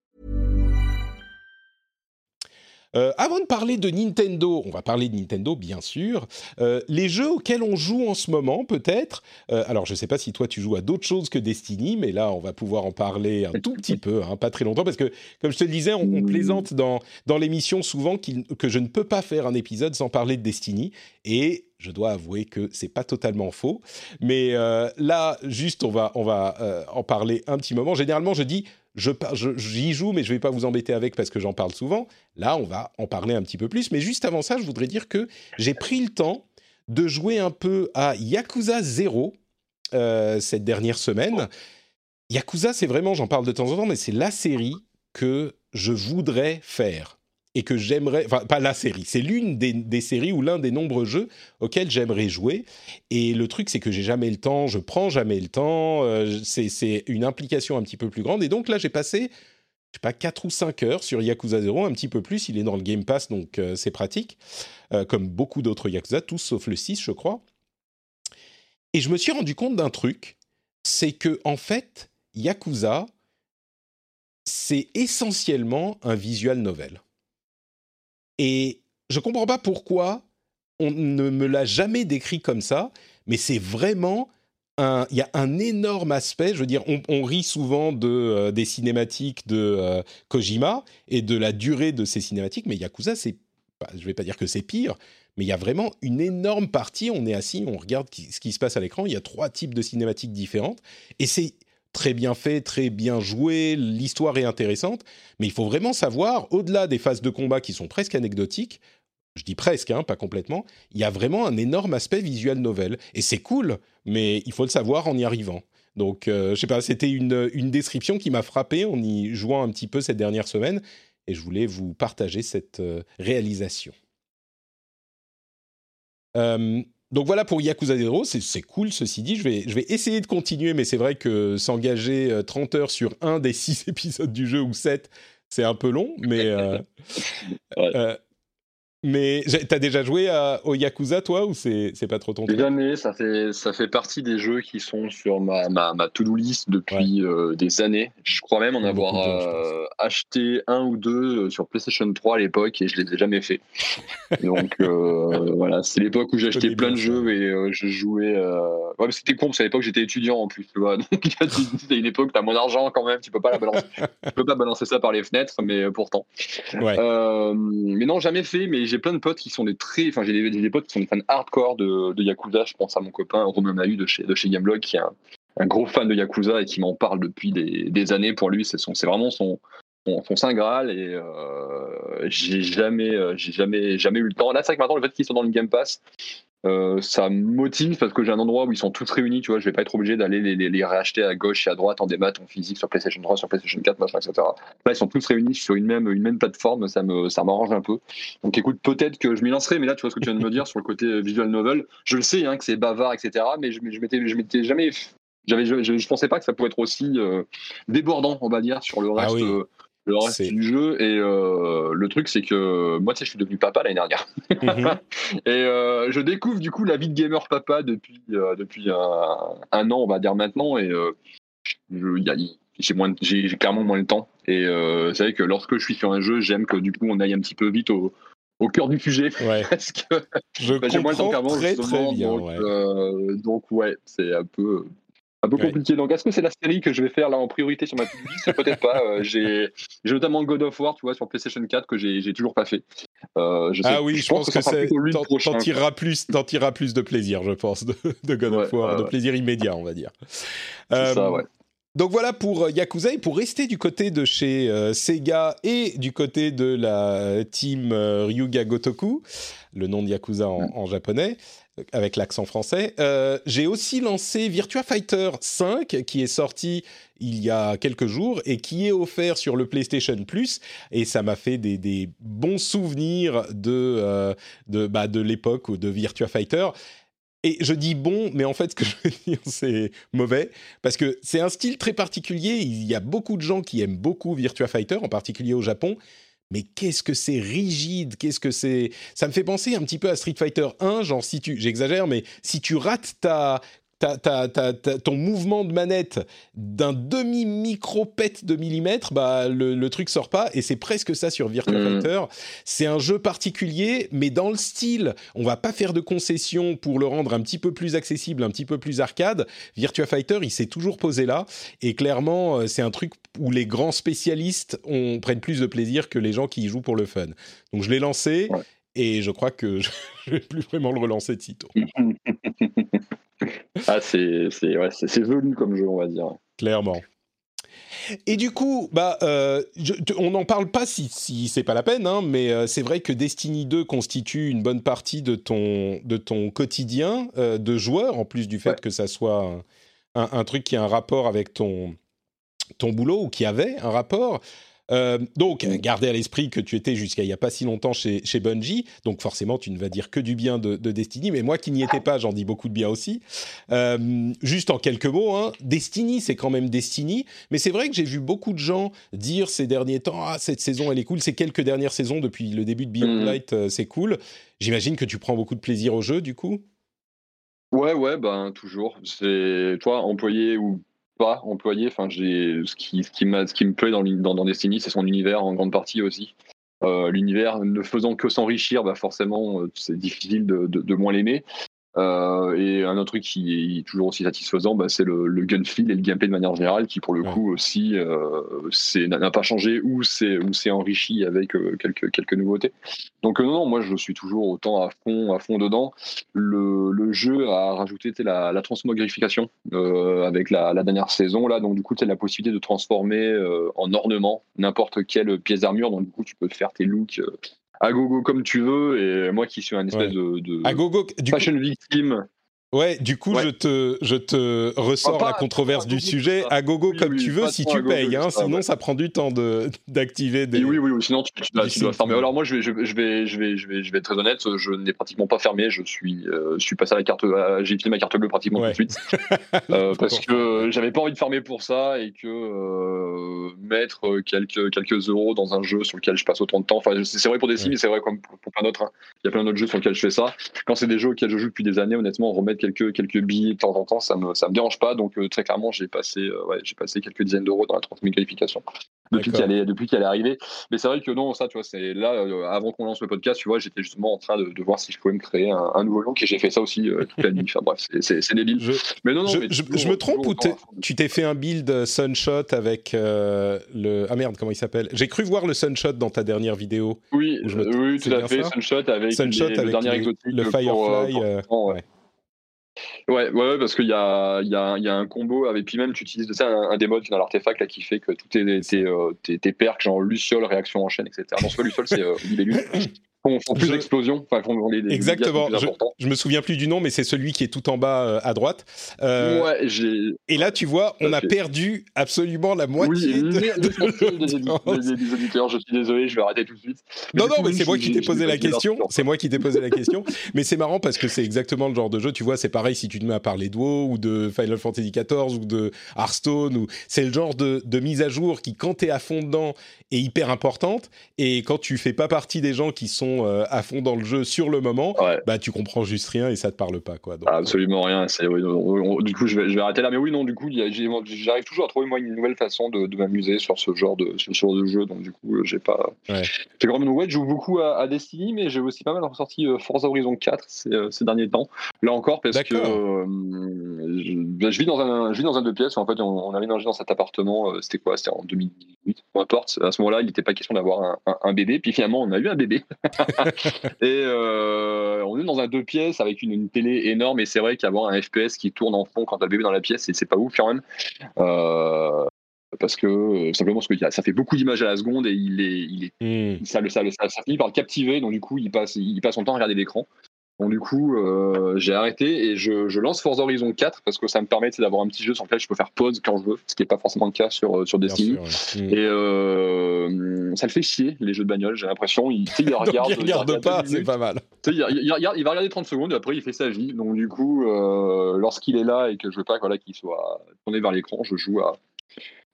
Euh, avant de parler de Nintendo, on va parler de Nintendo bien sûr. Euh, les jeux auxquels on joue en ce moment, peut-être. Euh, alors, je ne sais pas si toi tu joues à d'autres choses que Destiny, mais là, on va pouvoir en parler un tout petit peu, hein, pas très longtemps, parce que, comme je te le disais, on, plaisante dans, dans l'émission souvent que je ne peux pas faire un épisode sans parler de Destiny. Et je dois avouer que c'est pas totalement faux. Mais là, juste, on va, on va en parler un petit moment. Généralement, je dis j'y joue, mais je ne vais pas vous embêter avec parce que j'en parle souvent. Là, on va en parler un petit peu plus. Mais juste avant ça, je voudrais dire que j'ai pris le temps de jouer un peu à Yakuza 0 euh, cette dernière semaine. Yakuza, c'est vraiment, j'en parle de temps en temps, mais c'est la série que je voudrais faire et que j'aimerais, enfin pas la série, c'est l'une des, séries ou l'un des nombreux jeux auxquels j'aimerais jouer. Et le truc, c'est que j'ai jamais le temps, je prends jamais le temps, euh, c'est une implication un petit peu plus grande. Et donc là, j'ai passé, je sais pas, 4 ou 5 heures sur Yakuza 0, un petit peu plus, il est dans le Game Pass, donc euh, c'est pratique, euh, comme beaucoup d'autres Yakuza, tous sauf le 6, je crois. Et je me suis rendu compte d'un truc, c'est que en fait, Yakuza, c'est essentiellement un visual novel. Et je ne comprends pas pourquoi on ne me l'a jamais décrit comme ça, mais c'est vraiment il y a un énorme aspect. Je veux dire, on, rit souvent de euh, des cinématiques de euh, Kojima et de la durée de ces cinématiques, mais Yakuza c'est bah, je vais pas dire que c'est pire, mais il y a vraiment une énorme partie. On est assis, on regarde ce qui se passe à l'écran. Il y a trois types de cinématiques différentes, et c'est très bien fait, très bien joué, l'histoire est intéressante, mais il faut vraiment savoir, au-delà des phases de combat qui sont presque anecdotiques, je dis presque, hein, pas complètement, il y a vraiment un énorme aspect visuel novel. Et c'est cool, mais il faut le savoir en y arrivant. Donc, euh, je sais pas, c'était une, description qui m'a frappé en y jouant un petit peu cette dernière semaine, et je voulais vous partager cette euh, réalisation. Euh, donc voilà pour Yakuza Zero, c'est cool ceci dit, je vais, je vais essayer de continuer, mais c'est vrai que s'engager 30 heures sur un des 6 épisodes du jeu ou 7, c'est un peu long, mais... Euh, euh, mais t'as déjà joué à, au Yakuza, toi, ou c'est pas trop ton truc? Jamais, ça fait, ça fait partie des jeux qui sont sur ma, ma, ma to-do list depuis euh, des années. Je crois même en avoir euh, acheté un ou deux euh, sur PlayStation 3 à l'époque et je les ai jamais fait. Donc voilà, c'est l'époque où acheté plein de jeux et je jouais. Ouais, mais c'était con, parce qu'à l'époque j'étais étudiant en plus, tu vois. Donc c'était une époque, t'as mon argent quand même, tu peux pas la balancer. tu peux pas balancer ça par les fenêtres, mais pourtant. Ouais. mais non, jamais fait, mais j'ai plein de potes qui sont des très. Enfin, j'ai des, potes qui sont des fans hardcore de, de, Yakuza. Je pense à mon copain Romain Mahu de chez, de chez Gameblog, qui est un, gros fan de Yakuza et qui m'en parle depuis des, des, années. Pour lui, c'est vraiment son, son, saint Graal et euh, j'ai jamais, euh, j'ai jamais, jamais eu le temps. Là, c'est vrai que maintenant, le fait qu'ils sont dans le Game Pass, euh, ça me motive parce que j'ai un endroit où ils sont tous réunis, tu vois, je vais pas être obligé d'aller les, les, les, réacheter à gauche et à droite en démat, en physique sur PlayStation 3, sur PlayStation 4, machin, etc. Là, ils sont tous réunis sur une même, une même plateforme, ça me, ça m'arrange un peu. Donc écoute, peut-être que je m'y lancerai, mais là, tu vois ce que tu viens de me dire sur le côté euh, visual novel, je le sais hein, que c'est bavard, etc. Mais je, je m'étais, je m'étais jamais, j'avais, je, je, pensais pas que ça pouvait être aussi euh, débordant, on va dire, sur le ah reste. Le reste du jeu. Et euh, le truc, c'est que moi, tu sais, je suis devenu papa l'année dernière. Mhm. et euh, je découvre du coup la vie de gamer papa depuis, euh, depuis un, an, on va dire maintenant. Et j'ai clairement moins le temps. Et c'est vrai que lorsque je suis sur un jeu, j'aime que du coup, on aille un petit peu vite au, au cœur du sujet. Ouais. parce que je bah, j'ai moins le temps qu'avant, très, très bien, donc, ouais. donc, ouais, c'est un peu un peu compliqué. Donc, est-ce que c'est la série que je vais faire là en priorité sur ma to list Peut-être pas. Euh, j'ai notamment God of War, tu vois, sur PlayStation 4 que j'ai toujours pas fait. Euh, je sais, ah oui, je, pense, que, c'est. T'en tireras plus, tireras plus de plaisir, je pense, de, God of War, de plaisir immédiat, on va dire. C'est ça, euh, ouais. Donc voilà pour Yakuza et pour rester du côté de chez Sega et du côté de la team Ryuga Gotoku, le nom de Yakuza en, en japonais avec l'accent français. Euh, j'ai aussi lancé Virtua Fighter 5 qui est sorti il y a quelques jours et qui est offert sur le PlayStation Plus et ça m'a fait des, bons souvenirs de euh, de, bah, de l'époque de Virtua Fighter. Et je dis bon, mais en fait, ce que je veux dire, c'est mauvais, parce que c'est un style très particulier. Il y a beaucoup de gens qui aiment beaucoup Virtua Fighter, en particulier au Japon, mais qu'est-ce que c'est rigide, qu'est-ce que c'est... Ça me fait penser un petit peu à Street Fighter 1, genre si tu... J'exagère, mais si tu rates ta ton mouvement de manette d'un demi-micro-pet de millimètre, bah, le, le, truc sort pas. Et c'est presque ça sur Virtua mm. Fighter. C'est un jeu particulier, mais dans le style. On va pas faire de concessions pour le rendre un petit peu plus accessible, un petit peu plus arcade. Virtua Fighter, il s'est toujours posé là. Et clairement, euh, c'est un truc où les grands spécialistes on, prennent plus de plaisir que les gens qui y jouent pour le fun. Donc je l'ai lancé. Et je crois que je ne vais plus vraiment le relancer de sitôt. ah, c'est ouais, velu comme jeu, on va dire. Clairement. Et du coup, bah, euh, on n'en parle pas si, si c'est pas la peine, hein, mais euh, c'est vrai que Destiny 2 constitue une bonne partie de ton, de ton quotidien euh, de joueur, en plus du fait que ça soit un, un, truc qui a un rapport avec ton, ton boulot ou qui avait un rapport. Euh, donc, gardez à l'esprit que tu étais jusqu'à il n'y a pas si longtemps chez, chez Bungie, donc forcément tu ne vas dire que du bien de, Destiny, mais moi qui n'y étais pas, j'en dis beaucoup de bien aussi. Euh, juste en quelques mots, hein, Destiny, c'est quand même Destiny, mais c'est vrai que j'ai vu beaucoup de gens dire ces derniers temps, ah, cette saison elle est cool, ces quelques dernières saisons depuis le début de Beyond mm. Light, euh, c'est cool. J'imagine que tu prends beaucoup de plaisir au jeu, du coup Ouais, ouais, ben toujours. C'est toi, employé ou employé. Enfin, j'ai ce qui, ce ce qui me plaît dans, dans, Destiny, c'est son univers en grande partie aussi. Euh, l'univers ne faisant que s'enrichir, bah forcément, euh, c'est difficile de, moins l'aimer. Euh, et un autre truc qui est toujours aussi satisfaisant, bah, c'est le, le gun feel et le gameplay de manière générale, qui pour le coup aussi euh, n'a pas changé ou c'est enrichi avec euh, quelques, quelques nouveautés. Donc non, non, moi je suis toujours autant à fond, à fond dedans. Le, le jeu a rajouté la, la transmogrification avec la, la, dernière saison là, donc du coup tu as la possibilité de transformer en ornement n'importe quelle pièce d'armure, donc du coup tu peux faire tes looks à gogo comme tu veux. Et moi qui suis un espèce de, de, à gogo, du fashion victime Ouais, du coup, je te, je te ressors la controverse du sujet. À gogo comme tu veux, si tu payes. Hein, sinon, ça prend du temps de, d'activer des. Oui, oui, oui. Sinon, tu, tu, dois, tu dois fermer. Alors, moi, je vais, je, vais, je, vais, je, vais, je, vais, être très honnête. Je n'ai pratiquement pas fermé. Je suis, euh, je suis passé à la carte. j'ai utilisé ma carte bleue pratiquement tout de suite. euh, parce que j'avais pas envie de fermer pour ça et que euh, mettre quelques, quelques euros dans un jeu sur lequel je passe autant de temps. Enfin, c'est vrai pour des sims, mais c'est vrai comme pour, pour plein d'autres. Hein. Il y a plein d'autres jeux sur lesquels je fais ça. Quand c'est des jeux auxquels je joue depuis des années, honnêtement, remettre quelques, quelques billes de temps en temps, ça me, ça me dérange pas. Donc, euh, très clairement, j'ai passé, euh, ouais, j'ai passé quelques dizaines d'euros dans la 30 000 qualifications depuis qu'elle est, depuis qu'elle est arrivée. Mais c'est vrai que non, ça, tu vois, c'est là, euh, avant qu'on lance le podcast, tu vois, j'étais justement en train de, de, voir si je pouvais me créer un, nouveau look et j'ai fait ça aussi toute la nuit. Enfin, bref, c'est débile. Je, mais non, non, je, mais je, me trompe ou tu t'es fait un build Sunshot avec le. Ah merde, comment il s'appelle? J'ai cru voir le Sunshot dans ta dernière vidéo. Oui, oui, tout à fait. Sunshot avec, Sunshot avec le dernier exotique. Le Firefly. ouais. Ouais, ouais, parce qu'il y a, y, a, y a un combo avec puis même tu utilises un, des modes dans l'artefact là qui fait que tout tes, tes, euh, tes, tes perks genre Luciole, réaction en chaîne, etc. Non, c'est pas Luciole, c'est euh, Libellus. Font, font plus d'explosions. Enfin, font des, des Exactement. je, je, me souviens plus du nom, mais c'est celui qui est tout en bas euh, à droite. Euh, ouais, j'ai. Et là, tu vois, on a perdu absolument la moitié oui, de, de, des, auditeurs. Je suis désolé, je vais arrêter tout de suite. Mais non, non, mais c'est moi qui t'ai posé la question. C'est moi qui t'ai posé la question. Mais c'est marrant parce que c'est exactement le genre de jeu. Tu vois, c'est pareil si tu te mets à parler de WoW ou de Final Fantasy XIV ou de Hearthstone. Ou... C'est le genre de, de mise à jour qui, quand t'es à fond dedans, est hyper importante. Et quand tu fais pas partie des gens qui sont euh, à fond dans le jeu sur le moment, bah tu comprends juste rien et ça te parle pas quoi. Donc, Absolument rien. Du coup, je vais, je vais arrêter là. Mais oui, non, du coup, j'arrive toujours à trouver moi une nouvelle façon de, de m'amuser sur ce genre de sur ce genre de jeu. Donc du coup, j'ai pas. Ouais. J'ai quand même ouais, je joue beaucoup à, à Destiny, mais j'ai aussi pas mal ressorti euh, Forza Horizon 4 ces, euh, ces, derniers temps. Là encore parce que euh, je, je, vis dans un je vis dans un deux pièces. En fait, on, on a dans cet appartement. C'était quoi C'était en 2018, peu importe. À ce moment-là, il n'était pas question d'avoir un, un, un, bébé. Puis finalement, on a eu un bébé. et euh, on est dans un deux pièces avec une, une télé énorme et c'est vrai qu'avoir un FPS qui tourne en fond quand t'as le bébé dans la pièce, c'est pas ouf quand même. Euh, parce que euh, simplement parce que ça fait beaucoup d'images à la seconde et il est, il est mm. ça, ça, ça, ça, finit par le captiver donc du coup il passe, il passe son temps à regarder l'écran donc du coup, euh, j'ai arrêté et je, je, lance Forza Horizon 4 parce que ça me permet d'avoir un petit jeu sur lequel je peux faire pause quand je veux, ce qui n'est pas forcément le cas sur, euh, sur Destiny. Sûr, ouais. Et euh, ça le fait chier, les jeux de bagnole, j'ai l'impression. Il, il regarde, il regarde, il regarde pas, c'est pas mal. Il, il, il, regarde, il va regarder 30 secondes et après il fait sa vie. Donc du coup, euh, lorsqu'il est là et que je veux pas voilà, qu'il soit tourné vers l'écran, je joue à,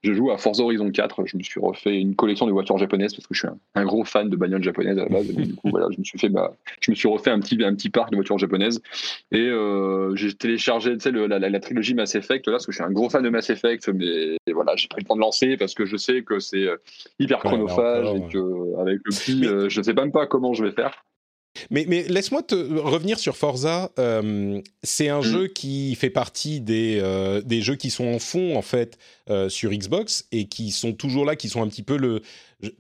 je joue à Forza Horizon 4. Je me suis refait une collection de voitures japonaises parce que je suis un, un gros fan de bagnoles japonaises à la base. du coup, voilà, je me suis fait, bah, je me suis refait un petit, un petit parc de voitures japonaises et euh, j'ai téléchargé, tu sais, la, la, trilogie Mass Effect là, parce que je suis un gros fan de Mass Effect, mais voilà, j'ai pris le temps de lancer parce que je sais que c'est euh, hyper chronophage ouais, et que avec le prix, euh, je sais même pas comment je vais faire. Mais, mais laisse-moi te revenir sur Forza. Euh, c'est un mmh. jeu qui fait partie des, euh, des jeux qui sont en fond, en fait, euh, sur Xbox et qui sont toujours là, qui sont un petit peu le,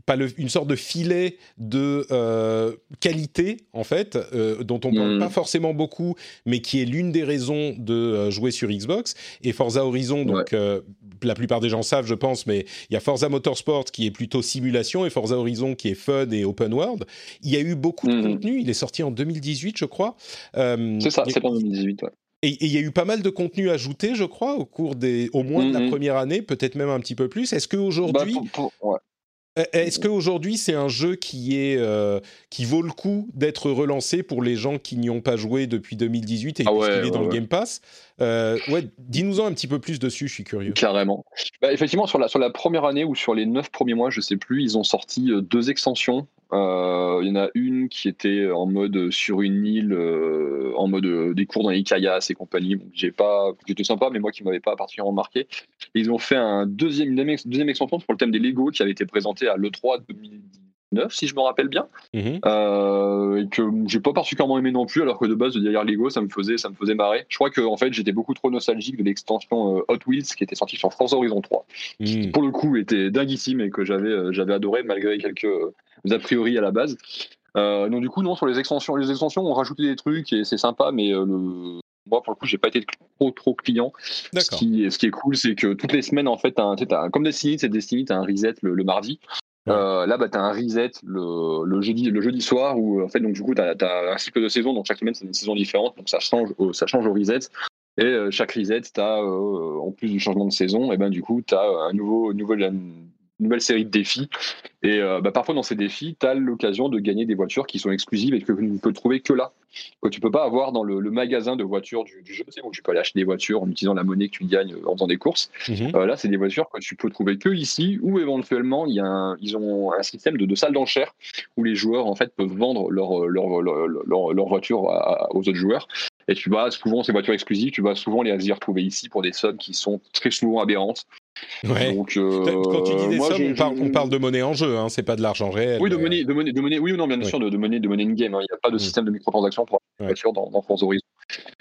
pas le, une sorte de filet de euh, qualité en fait euh, dont on parle mmh. pas forcément beaucoup mais qui est l'une des raisons de euh, jouer sur Xbox et Forza Horizon donc ouais. la plupart des gens savent je pense mais il y a Forza Motorsport qui est plutôt simulation et Forza Horizon qui est fun et open world il y a eu beaucoup de mmh. contenu il est sorti en 2018 je crois c'est ça c'est en 2018 ouais. Et il y a eu pas mal de contenu ajouté, je crois, au cours des, au moins de la première année, peut-être même un petit peu plus. Est-ce qu'aujourd'hui, bah, ouais. Est-ce qu'aujourd'hui c'est un jeu qui est euh, qui vaut le coup d'être relancé pour les gens qui n'y ont pas joué depuis 2018 et ah ouais, qu'il est dans ouais, le Game Pass? Euh, Ouais, dis-nous-en un petit peu plus dessus, je suis curieux. Carrément. Bah, effectivement, sur la sur la première année ou sur les neuf premiers mois, je sais plus, ils ont sorti euh, deux extensions. Euh, il y en a une qui était en mode sur une île, euh, en mode euh, des cours dans les kayaks et compagnie. Bon, j'ai pas, j'étais sympa, mais moi qui m'avait pas particulièrement marqué. Ils ont fait un deuxième, une deuxième extension pour le thème des Lego qui avait été présenté à l'E3 2010 9, si je me rappelle bien, Mhm. euh, et que j'ai pas particulièrement aimé non plus, alors que de base, derrière Lego, ça me faisait, ça me faisait marrer. Je crois que en fait, j'étais beaucoup trop nostalgique de l'extension euh, Hot Wheels qui était sortie sur Forza Horizon 3, qui Mm. pour le coup était dinguissime et que j'avais euh, j'avais adoré malgré quelques euh, a priori à la base. Donc du coup, non, sur les extensions, les extensions ont rajouté des trucs et c'est sympa, mais le... moi pour le coup, j'ai pas été trop trop client. Ce qui, ce qui est cool, c'est que toutes les semaines, en fait, t'as un- t'as un- comme Destiny, c'est Destiny, tu as un reset le, le mardi. Euh, là, bah, tu as un reset le, le, jeudi, le jeudi soir où, en fait, donc, du coup, tu as, un cycle de saison. Donc, chaque semaine, c'est une saison différente. Donc, ça change au, ça change au reset. Et euh, chaque reset, tu en plus du changement de saison, et ben, du coup, tu as un nouveau, une nouvelle, série de défis. Et euh, bah, parfois, dans ces défis, tu as l'occasion de gagner des voitures qui sont exclusives et que tu ne peux trouver que là que tu peux pas avoir dans le, le magasin de voitures du, du jeu, sais, où tu peux aller acheter des voitures en utilisant la monnaie que tu gagnes en faisant des courses. Mhm. Euh, là, c'est des voitures que tu peux trouver que ici, ou éventuellement, y a un- ils ont un système de, de salle d'enchères où les joueurs en fait peuvent vendre leur, leur, leur, leur, leur voiture à- à- aux autres joueurs. Et tu vas souvent ces voitures exclusives, tu vas souvent les y retrouver ici pour des sommes qui sont très souvent aberrantes. Ouais. Donc, euh, Quand tu dis des moi, sommes, je- on parle, je- on parle de monnaie en jeu, hein, c'est pas de l'argent réel. oui, de mais, monnaie, de monnaie, de monnaie, oui ou non, bien Oui. sûr, de, de monnaie, de monnaie in-game. hein. Il n'y a pas de Mm. système de microtransactions pour Ouais. voiture dans, dans Forza Horizon.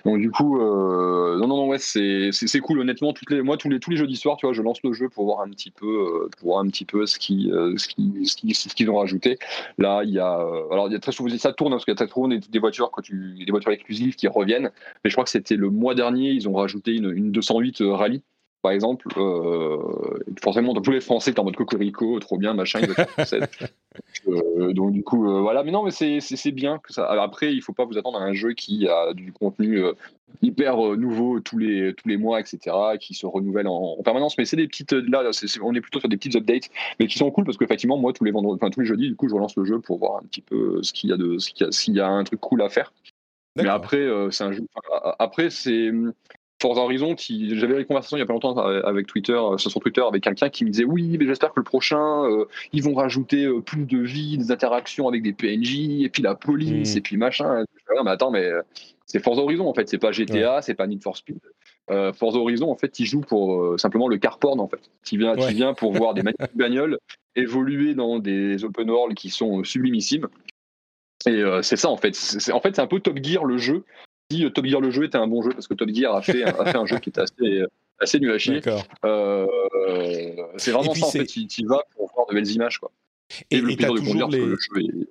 Donc du coup, euh, non, non, non, ouais, c'est c'est c'est cool. Honnêtement, toutes les, moi tous les tous les jeudis soirs, tu vois, je lance le jeu pour voir un petit peu, euh, pour voir un petit peu ce qui, euh, ce qui, ce qui- ce qu'ils ont rajouté. Là, il y a, euh, alors il y a très souvent, ça tourne hein, parce qu'il y a très souvent des, des voitures quand tu, des voitures exclusives qui reviennent. Mais je crois que c'était le mois dernier, ils ont rajouté une, une 208 rallye. Par exemple, euh, forcément, tous les Français, t'es en mode cocorico, trop bien, machin. Euh, donc du coup, euh, voilà. Mais non, mais c'est bien que ça. alors, Après, il faut pas vous attendre à un jeu qui a du contenu euh, hyper euh, nouveau tous les tous les mois, etc., qui se renouvelle en, en permanence. Mais c'est des petites. Là, on est plutôt sur des petites updates, mais qui sont cool parce qu'effectivement, moi, tous les vendredis, enfin tous les jeudis, du coup, je relance le jeu pour voir un petit peu ce qu'il y a de, ce qu'il y a, s'il y a un truc cool à faire. Mais après, euh, c'est un jeu. Après, c'est Forza Horizon. Qui, j'avais une conversation il y a pas longtemps euh, avec Twitter, euh, sur Twitter, avec quelqu'un qui me disait oui, mais j'espère que le prochain, euh, ils vont rajouter euh, plus de vie, des interactions avec des PNJ, et puis la police, Mm. et puis machin. Je Non, mais attends, mais c'est Forza Horizon en fait. C'est pas GTA, c'est pas Need for Speed. Euh, Forza Horizon, en fait, il joue pour simplement le car porn, en fait. Tu viens, Ouais. viens pour voir des magnifiques bagnoles évoluer dans des open world qui sont sublimissimes. Et euh, c'est ça, en fait. En fait, c'est un peu Top Gear le jeu. Si euh, Top Gear le jeu était un bon jeu, parce que Top Gear a fait, un- a fait un jeu qui était assez, euh, assez nul à chier. Euh, c'est vraiment ça, en fait. Tu y vas pour voir de belles images, quoi. Et Et, le plaisir de toujours conduire, parce les, que le jeu est-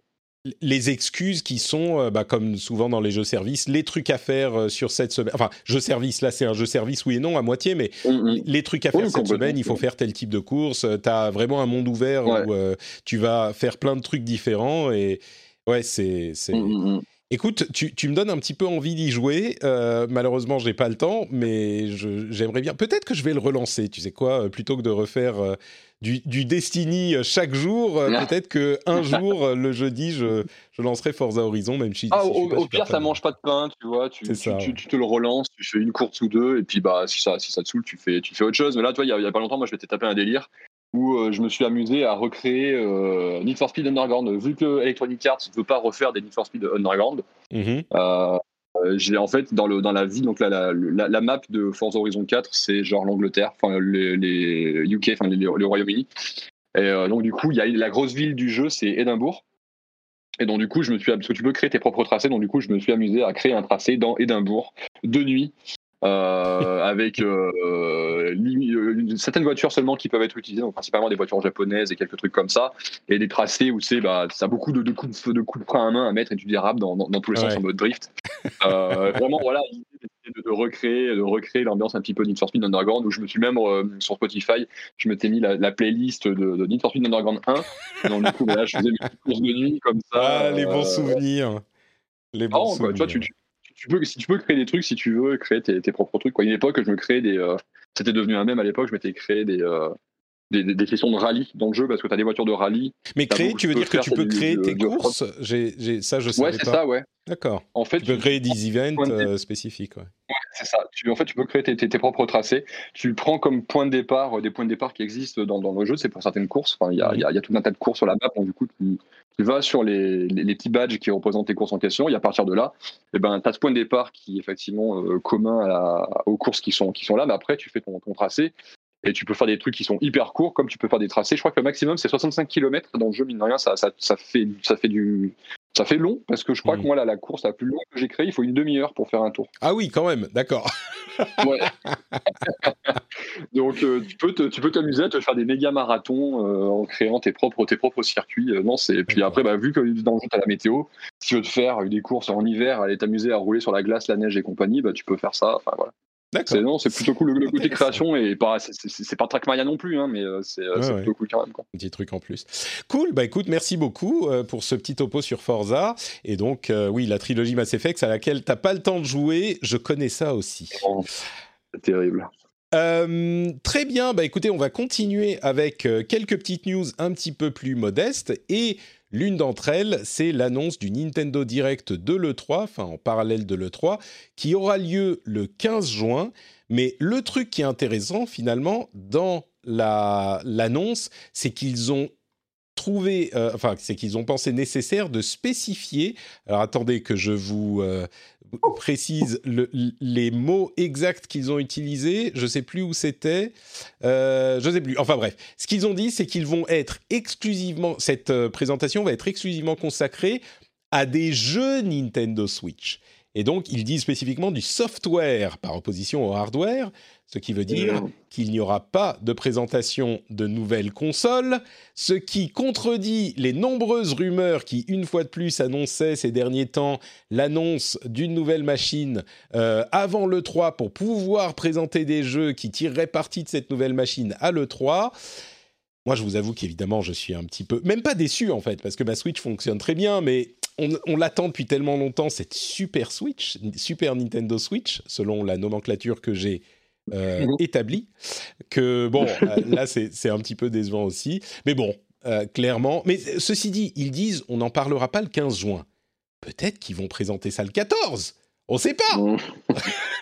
les excuses qui sont, bah, comme souvent dans les jeux services, les trucs à faire sur cette semaine. Enfin, jeu service, là c'est un jeu service, oui et non, à moitié, mais Hum, hum. les trucs à Oui, faire cette semaine, il faut faire tel type de course. Tu as vraiment un monde ouvert Ouais. où euh, tu vas faire plein de trucs différents et ouais, c'est. hum. Écoute, tu, tu me donnes un petit peu envie d'y jouer. Euh, malheureusement, j'ai pas le temps, mais je- j'aimerais bien. Peut-être que je vais le relancer. Tu sais quoi euh, Plutôt que de refaire euh, du, du Destiny chaque jour, euh, peut-être que un jour, le jeudi, je, je lancerai Forza Horizon, même si. Ah, si je au, au pire, ça mange pas de pain, tu vois. Tu, tu, ça, tu- ouais. tu te le relances, tu fais une course ou deux, et puis bah si ça, si ça te saoule, tu fais, tu fais autre chose. Mais là, tu vois, il y a, il y a pas longtemps, moi, je m'étais tapé un délire où euh, je me suis amusé à recréer euh, Need for Speed Underground. Vu que Electronic Arts ne veut pas refaire des Need for Speed Underground, Mhm. euh, euh, j'ai en fait dans le dans la ville donc la, la, la map de Forza Horizon 4 c'est genre l'Angleterre enfin les, les UK enfin les, le Royaume-Uni et euh, donc du coup il y a la grosse ville du jeu c'est Édimbourg et donc du coup je me suis parce que tu peux créer tes propres tracés donc du coup je me suis amusé à créer un tracé dans Édimbourg de nuit euh, avec euh, euh, certaines voitures seulement qui peuvent être utilisées, donc principalement des voitures japonaises et quelques trucs comme ça, et des tracés où c'est bah ça a beaucoup de, de coups de, coups de frein à main à mettre et tu dérapes dans, dans, dans tous les sens en mode drift. Vraiment voilà de, de recréer de recréer l'ambiance un petit peu Need for Speed Underground où je me suis même euh, sur Spotify je m'étais mis la, la playlist de, de Need for Speed Underground 1 et donc du coup voilà, je faisais mes courses de nuit comme ça. Ah, les bons euh, souvenirs. Les bons marrant, quoi. Tu vois, souvenirs. tu, tu, tu peux, si tu peux créer des trucs, si tu veux créer tes, tes propres trucs. Quoi. Une époque, je me créais des. euh, C'était devenu un même à l'époque, je m'étais créé des, euh, des, des, des sessions de rallye dans le jeu parce que tu as des voitures de rallye. Mais créer, tu veux dire que tu peux créer tes courses? Ça, je savais Ouais, c'est pas. ça, ouais. D'accord. En fait, Tu peux créer des events euh, spécifiques. Ouais. C'est ça. Tu, en fait, tu peux créer tes, tes, tes propres tracés. Tu prends comme point de départ euh, des points de départ qui existent dans, dans le jeu. C'est pour certaines courses. Enfin, il y, a, il y a- il y a tout un tas de courses sur la map. Donc, du coup, tu, tu vas sur les, les, les petits badges qui représentent tes courses en question. Et à partir de là, eh ben, tu as ce point de départ qui est effectivement euh, commun à la- aux courses qui sont, qui sont là. Mais après, tu fais ton, ton tracé. Et tu peux faire des trucs qui sont hyper courts, comme tu peux faire des tracés. Je crois que le maximum, c'est 65 km dans le jeu, mine de rien, ça, ça, ça, fait, ça, fait, du, ça fait long, parce que je crois Mm. que moi, là, la course la plus longue que j'ai créée, il faut une demi-heure pour faire un tour. Ah oui, quand même, d'accord. Ouais. Donc, euh, tu peux te- tu peux t'amuser à te faire des méga marathons euh, en créant tes propres, tes propres circuits. Euh, non, c'est... Puis après, bah, vu que dans le jeu, tu as la météo, si tu veux te faire des courses en hiver, aller t'amuser à rouler sur la glace, la neige et compagnie, bah, tu peux faire ça. Enfin, voilà. D'accord. Non, c'est plutôt cool. Le, côté création est pas, c'est, pas Trackmania non plus, hein, mais euh, c'est, euh, Ouais, c'est ouais. plutôt cool quand même. Quoi. Un petit truc en plus. Cool, bah écoute, merci beaucoup euh, pour ce petit topo sur Forza. Et donc, euh, oui, la trilogie Mass Effect à laquelle t'as pas le temps de jouer, je connais ça aussi. C'est terrible. Euh, très bien, bah écoutez, on va continuer avec quelques petites news un petit peu plus modestes et l'une d'entre elles, c'est l'annonce du Nintendo Direct de l'E3, enfin en parallèle de l'E3, qui aura lieu le 15 juin. Mais le truc qui est intéressant finalement dans la- l'annonce, c'est qu'ils ont trouvé, euh, enfin, c'est qu'ils ont pensé nécessaire de spécifier. Alors attendez que je vous euh, précise le- les mots exacts qu'ils ont utilisés. Je sais plus où c'était. Euh, je sais plus. Enfin bref, ce qu'ils ont dit, c'est qu'ils vont être exclusivement. Cette euh, présentation va être exclusivement consacrée à des jeux Nintendo Switch. Et donc, ils disent spécifiquement du software par opposition au hardware, ce qui veut dire Mmh. qu'il n'y aura pas de présentation de nouvelles consoles, ce qui contredit les nombreuses rumeurs qui, une fois de plus, annonçaient ces derniers temps l'annonce d'une nouvelle machine euh, avant l'E3 pour pouvoir présenter des jeux qui tireraient parti de cette nouvelle machine à l'E3. Moi, je vous avoue qu'évidemment, je suis un petit peu, même pas déçu en fait, parce que ma Switch fonctionne très bien, mais on, on l'attend depuis tellement longtemps, cette super Switch, Super Nintendo Switch, selon la nomenclature que j'ai euh, établie, que bon, euh, là, c'est un petit peu décevant aussi. Mais bon, euh, clairement. Mais ceci dit, ils disent, on n'en parlera pas le 15 juin. Peut-être qu'ils vont présenter ça le 14. On sait pas. Mmh.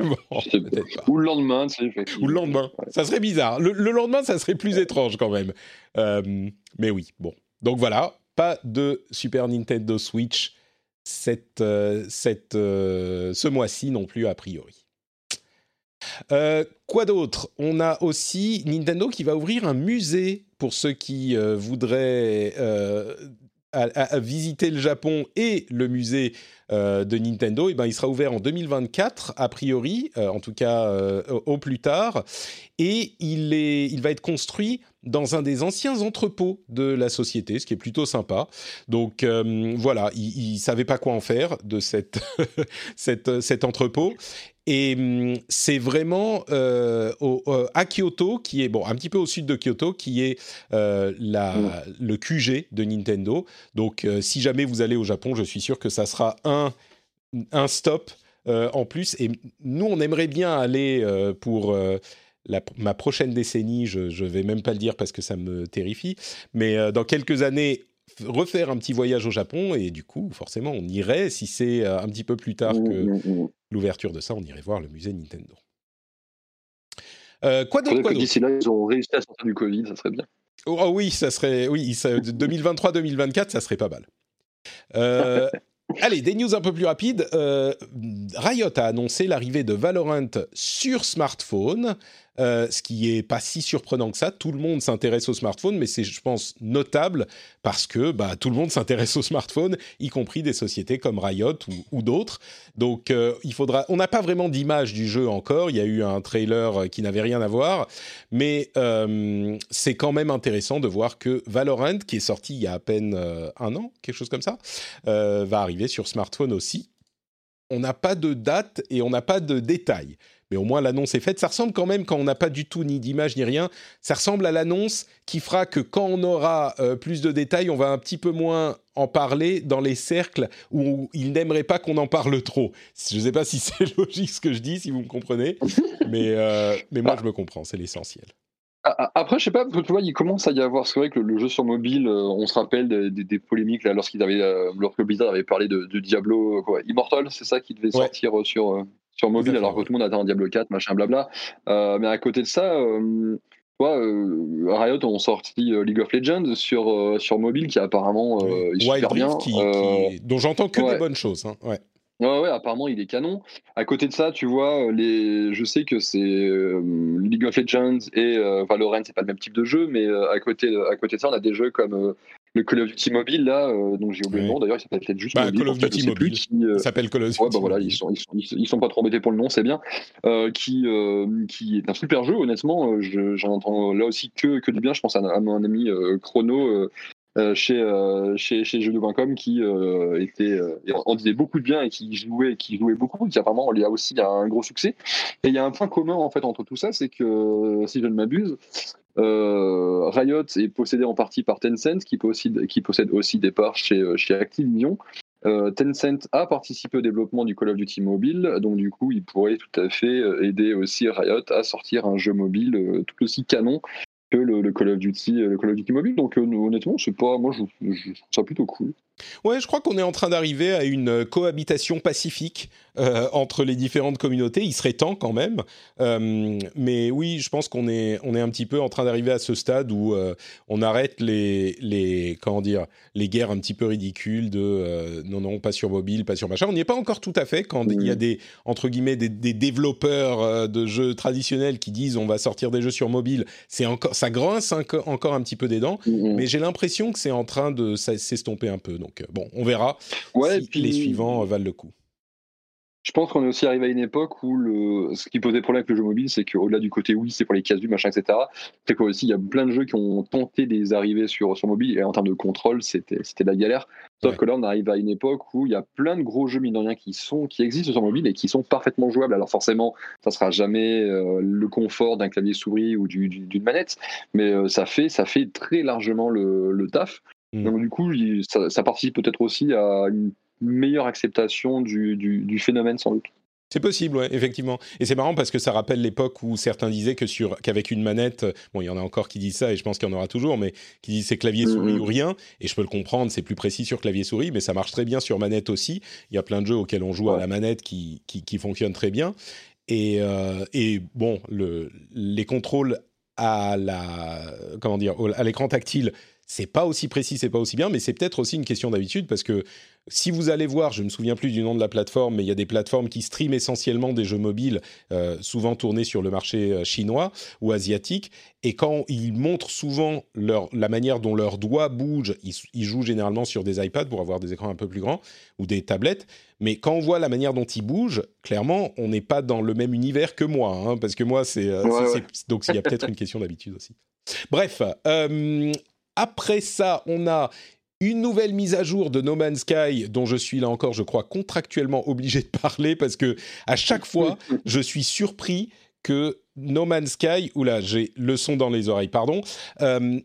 Bon, pas. Ou le lendemain, tu sais. effectivement. Ou le lendemain. Ouais. Ça serait bizarre. Le, le lendemain, ça serait plus étrange quand même. Euh, mais oui, bon. Donc voilà, pas de Super Nintendo Switch cette, euh, cette, euh, ce mois-ci non plus, a priori. Euh, quoi d'autre? On a aussi Nintendo qui va ouvrir un musée pour ceux qui voudraient visiter le Japon et le musée de Nintendo. Et ben, il sera ouvert en 2024 a priori, en tout cas au, au plus tard, et il est, il va être construit dans un des anciens entrepôts de la société, ce qui est plutôt sympa. Donc euh, voilà, il ne savait pas quoi en faire de cette, cette, cet entrepôt. Et hum, c'est vraiment euh, au- euh, à Kyoto, qui est bon un petit peu au sud de Kyoto, qui est euh, la, Mm. le QG de Nintendo. Donc, euh, si jamais vous allez au Japon, je suis sûr que ça sera un, un stop euh, en plus. Et nous, on aimerait bien aller euh, pour euh, la- ma prochaine décennie. Je ne vais même pas le dire parce que ça me terrifie. Mais euh, dans quelques années, refaire un petit voyage au Japon. Et du coup, forcément, on irait, si c'est euh, un petit peu plus tard Mmh, que mmh, mmh. l'ouverture de ça, on irait voir le musée Nintendo. Euh, quoi d'autre, d'ici là, ils ont réussi à sortir du Covid, ça serait bien. Oh oh oui, ça serait oui, ça- 2023-2024, ça serait pas mal. Euh, allez, des news un peu plus rapides. Euh, Riot a annoncé l'arrivée de Valorant sur smartphone, euh, ce qui est pas si surprenant que ça. Tout le monde s'intéresse au smartphone, mais c'est, je pense, notable parce que bah, tout le monde s'intéresse au smartphone, y compris des sociétés comme Riot ou, d'autres. Donc, euh, il faudra. On n'a pas vraiment d'image du jeu encore. Il y a eu un trailer euh, qui n'avait rien à voir, mais c'est quand même intéressant de voir que Valorant, qui est sorti il y a à peine un an, quelque chose comme ça, va arriver sur smartphone aussi. On n'a pas de date et on n'a pas de détails. Mais au moins l'annonce est faite. Ça ressemble quand même, quand on n'a pas du tout ni d'image ni rien, ça ressemble à l'annonce qui fera que quand on aura euh, plus de détails, on va un petit peu moins en parler dans les cercles où ils n'aimeraient pas qu'on en parle trop. Je ne sais pas si c'est logique ce que je dis, si vous me comprenez, mais, euh, mais moi je me comprends, c'est l'essentiel. Ah, ah, Après, je sais pas, tu vois, il commence à y avoir. C'est vrai que le, jeu sur mobile, euh, on se rappelle des, des- des polémiques là, lorsqu'ils avaient, lorsque Blizzard avait parlé de, de Diablo quoi, Immortal, c'est ça qui devait Ouais. sortir sur, sur mobile, alors que tout le monde attend Diablo 4, machin, blabla. Euh, mais à côté de ça, euh, tu vois, euh, Riot ont sorti euh, League of Legends sur, euh, sur mobile qui apparemment euh, est Wild super bien. Rift, qui, Euh, qui- dont j'entends que ouais. des bonnes choses. hein, ouais. Ouais, ouais, apparemment il est canon. À côté de ça, tu vois, les... je sais que c'est League of Legends et Valorant, c'est pas le même type de jeu, mais à côté, à côté de ça, on a des jeux comme le Call of Duty mobile là, euh, donc j'ai oublié le nom d'ailleurs, il s'appelle peut-être juste bah, Call of Duty mobile. Euh, il s'appelle Call of Duty. Ouais, bah voilà, ils sont, ils sont, ils sont, pas trop embêtés pour le nom, c'est bien. Euh, qui, qui est un super jeu, honnêtement. j'en entends là aussi que, que du bien. Je pense à, à mon ami Chrono. Chez, chez, chez Jeux.com qui était en disait beaucoup de bien et qui jouait qui jouait beaucoup qui apparemment il y a aussi un gros succès et il y a un point commun en fait entre tout ça c'est que si je ne m'abuse euh, Riot est possédé en partie par Tencent, qui possède, qui possède aussi des parts chez, euh, chez Activision. Euh, Tencent a participé au développement du Call of Duty mobile, donc du coup, il pourrait tout à fait aider aussi Riot à sortir un jeu mobile tout aussi canon que le, Call of Duty, le Call of Duty mobile. Donc honnêtement, c'est pas, moi, je, je, trouve ça plutôt cool. Ouais, je crois qu'on est en train d'arriver à une cohabitation pacifique euh, entre les différentes communautés. Il serait temps quand même. Euh, mais oui, je pense qu'on est, on est un petit peu en train d'arriver à ce stade où euh, on arrête les, les, comment dire, les guerres un petit peu ridicules de non, non, pas sur mobile, pas sur machin. On n'y est pas encore tout à fait quand il y a des, entre guillemets, des, des développeurs de jeux traditionnels qui disent on va sortir des jeux sur mobile. C'est encore, ça grince encore un petit peu des dents. Mais j'ai l'impression que c'est en train de s'estomper un peu. Donc bon, on verra si les suivants valent le coup. Je pense qu'on est aussi arrivé à une époque où le, ce qui posait problème avec le jeu mobile, c'est qu'au-delà du côté oui, c'est pour les casus, machin, etc. C'est qu'aussi il y a plein de jeux qui ont tenté des arriver sur, sur mobile et en termes de contrôle, c'était la galère. Sauf que là, on arrive à une époque où il y a plein de gros jeux mine qui sont qui existent sur mobile et qui sont parfaitement jouables. Alors forcément, ça sera jamais euh, le confort d'un clavier souris ou d'une manette, mais euh, ça fait ça fait très largement le, le taf. Mm. Donc du coup, ça, ça participe peut-être aussi à une meilleure acceptation du, du, phénomène sans doute. C'est possible, ouais, effectivement. Et c'est marrant parce que ça rappelle l'époque où certains disaient que sur qu'avec une manette, bon, il y en a encore qui disent ça et je pense qu'il y en aura toujours, mais qui disent c'est clavier souris mm-hmm. ou rien. Et je peux le comprendre, c'est plus précis sur clavier souris, mais ça marche très bien sur manette aussi. Il y a plein de jeux auxquels on joue à la manette qui, qui, qui fonctionnent très bien. Et, euh, et bon, le, les contrôles à la comment dire à l'écran tactile c'est pas aussi précis, c'est pas aussi bien, mais c'est peut-être aussi une question d'habitude parce que si vous allez voir, je ne me souviens plus du nom de la plateforme, mais il y a des plateformes qui streament essentiellement des jeux mobiles, euh, souvent tournés sur le marché euh, chinois ou asiatique, et quand ils montrent souvent leur, la manière dont leurs doigts bougent, ils, jouent généralement sur des iPads pour avoir des écrans un peu plus grands ou des tablettes, mais quand on voit la manière dont ils bougent, clairement, on n'est pas dans le même univers que moi, hein, parce que moi, c'est euh, donc il y a peut-être une question d'habitude aussi. Bref, après ça, on a une nouvelle mise à jour de No Man's Sky dont je suis là encore, je crois, contractuellement obligé de parler parce que à chaque fois, je suis surpris que No Man's Sky, oula, j'ai le son dans les oreilles, pardon, euh,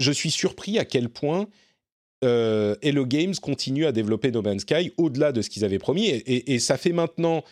je suis surpris à quel point euh, Hello Games continue à développer No Man's Sky au-delà de ce qu'ils avaient promis. Et, et ça fait maintenant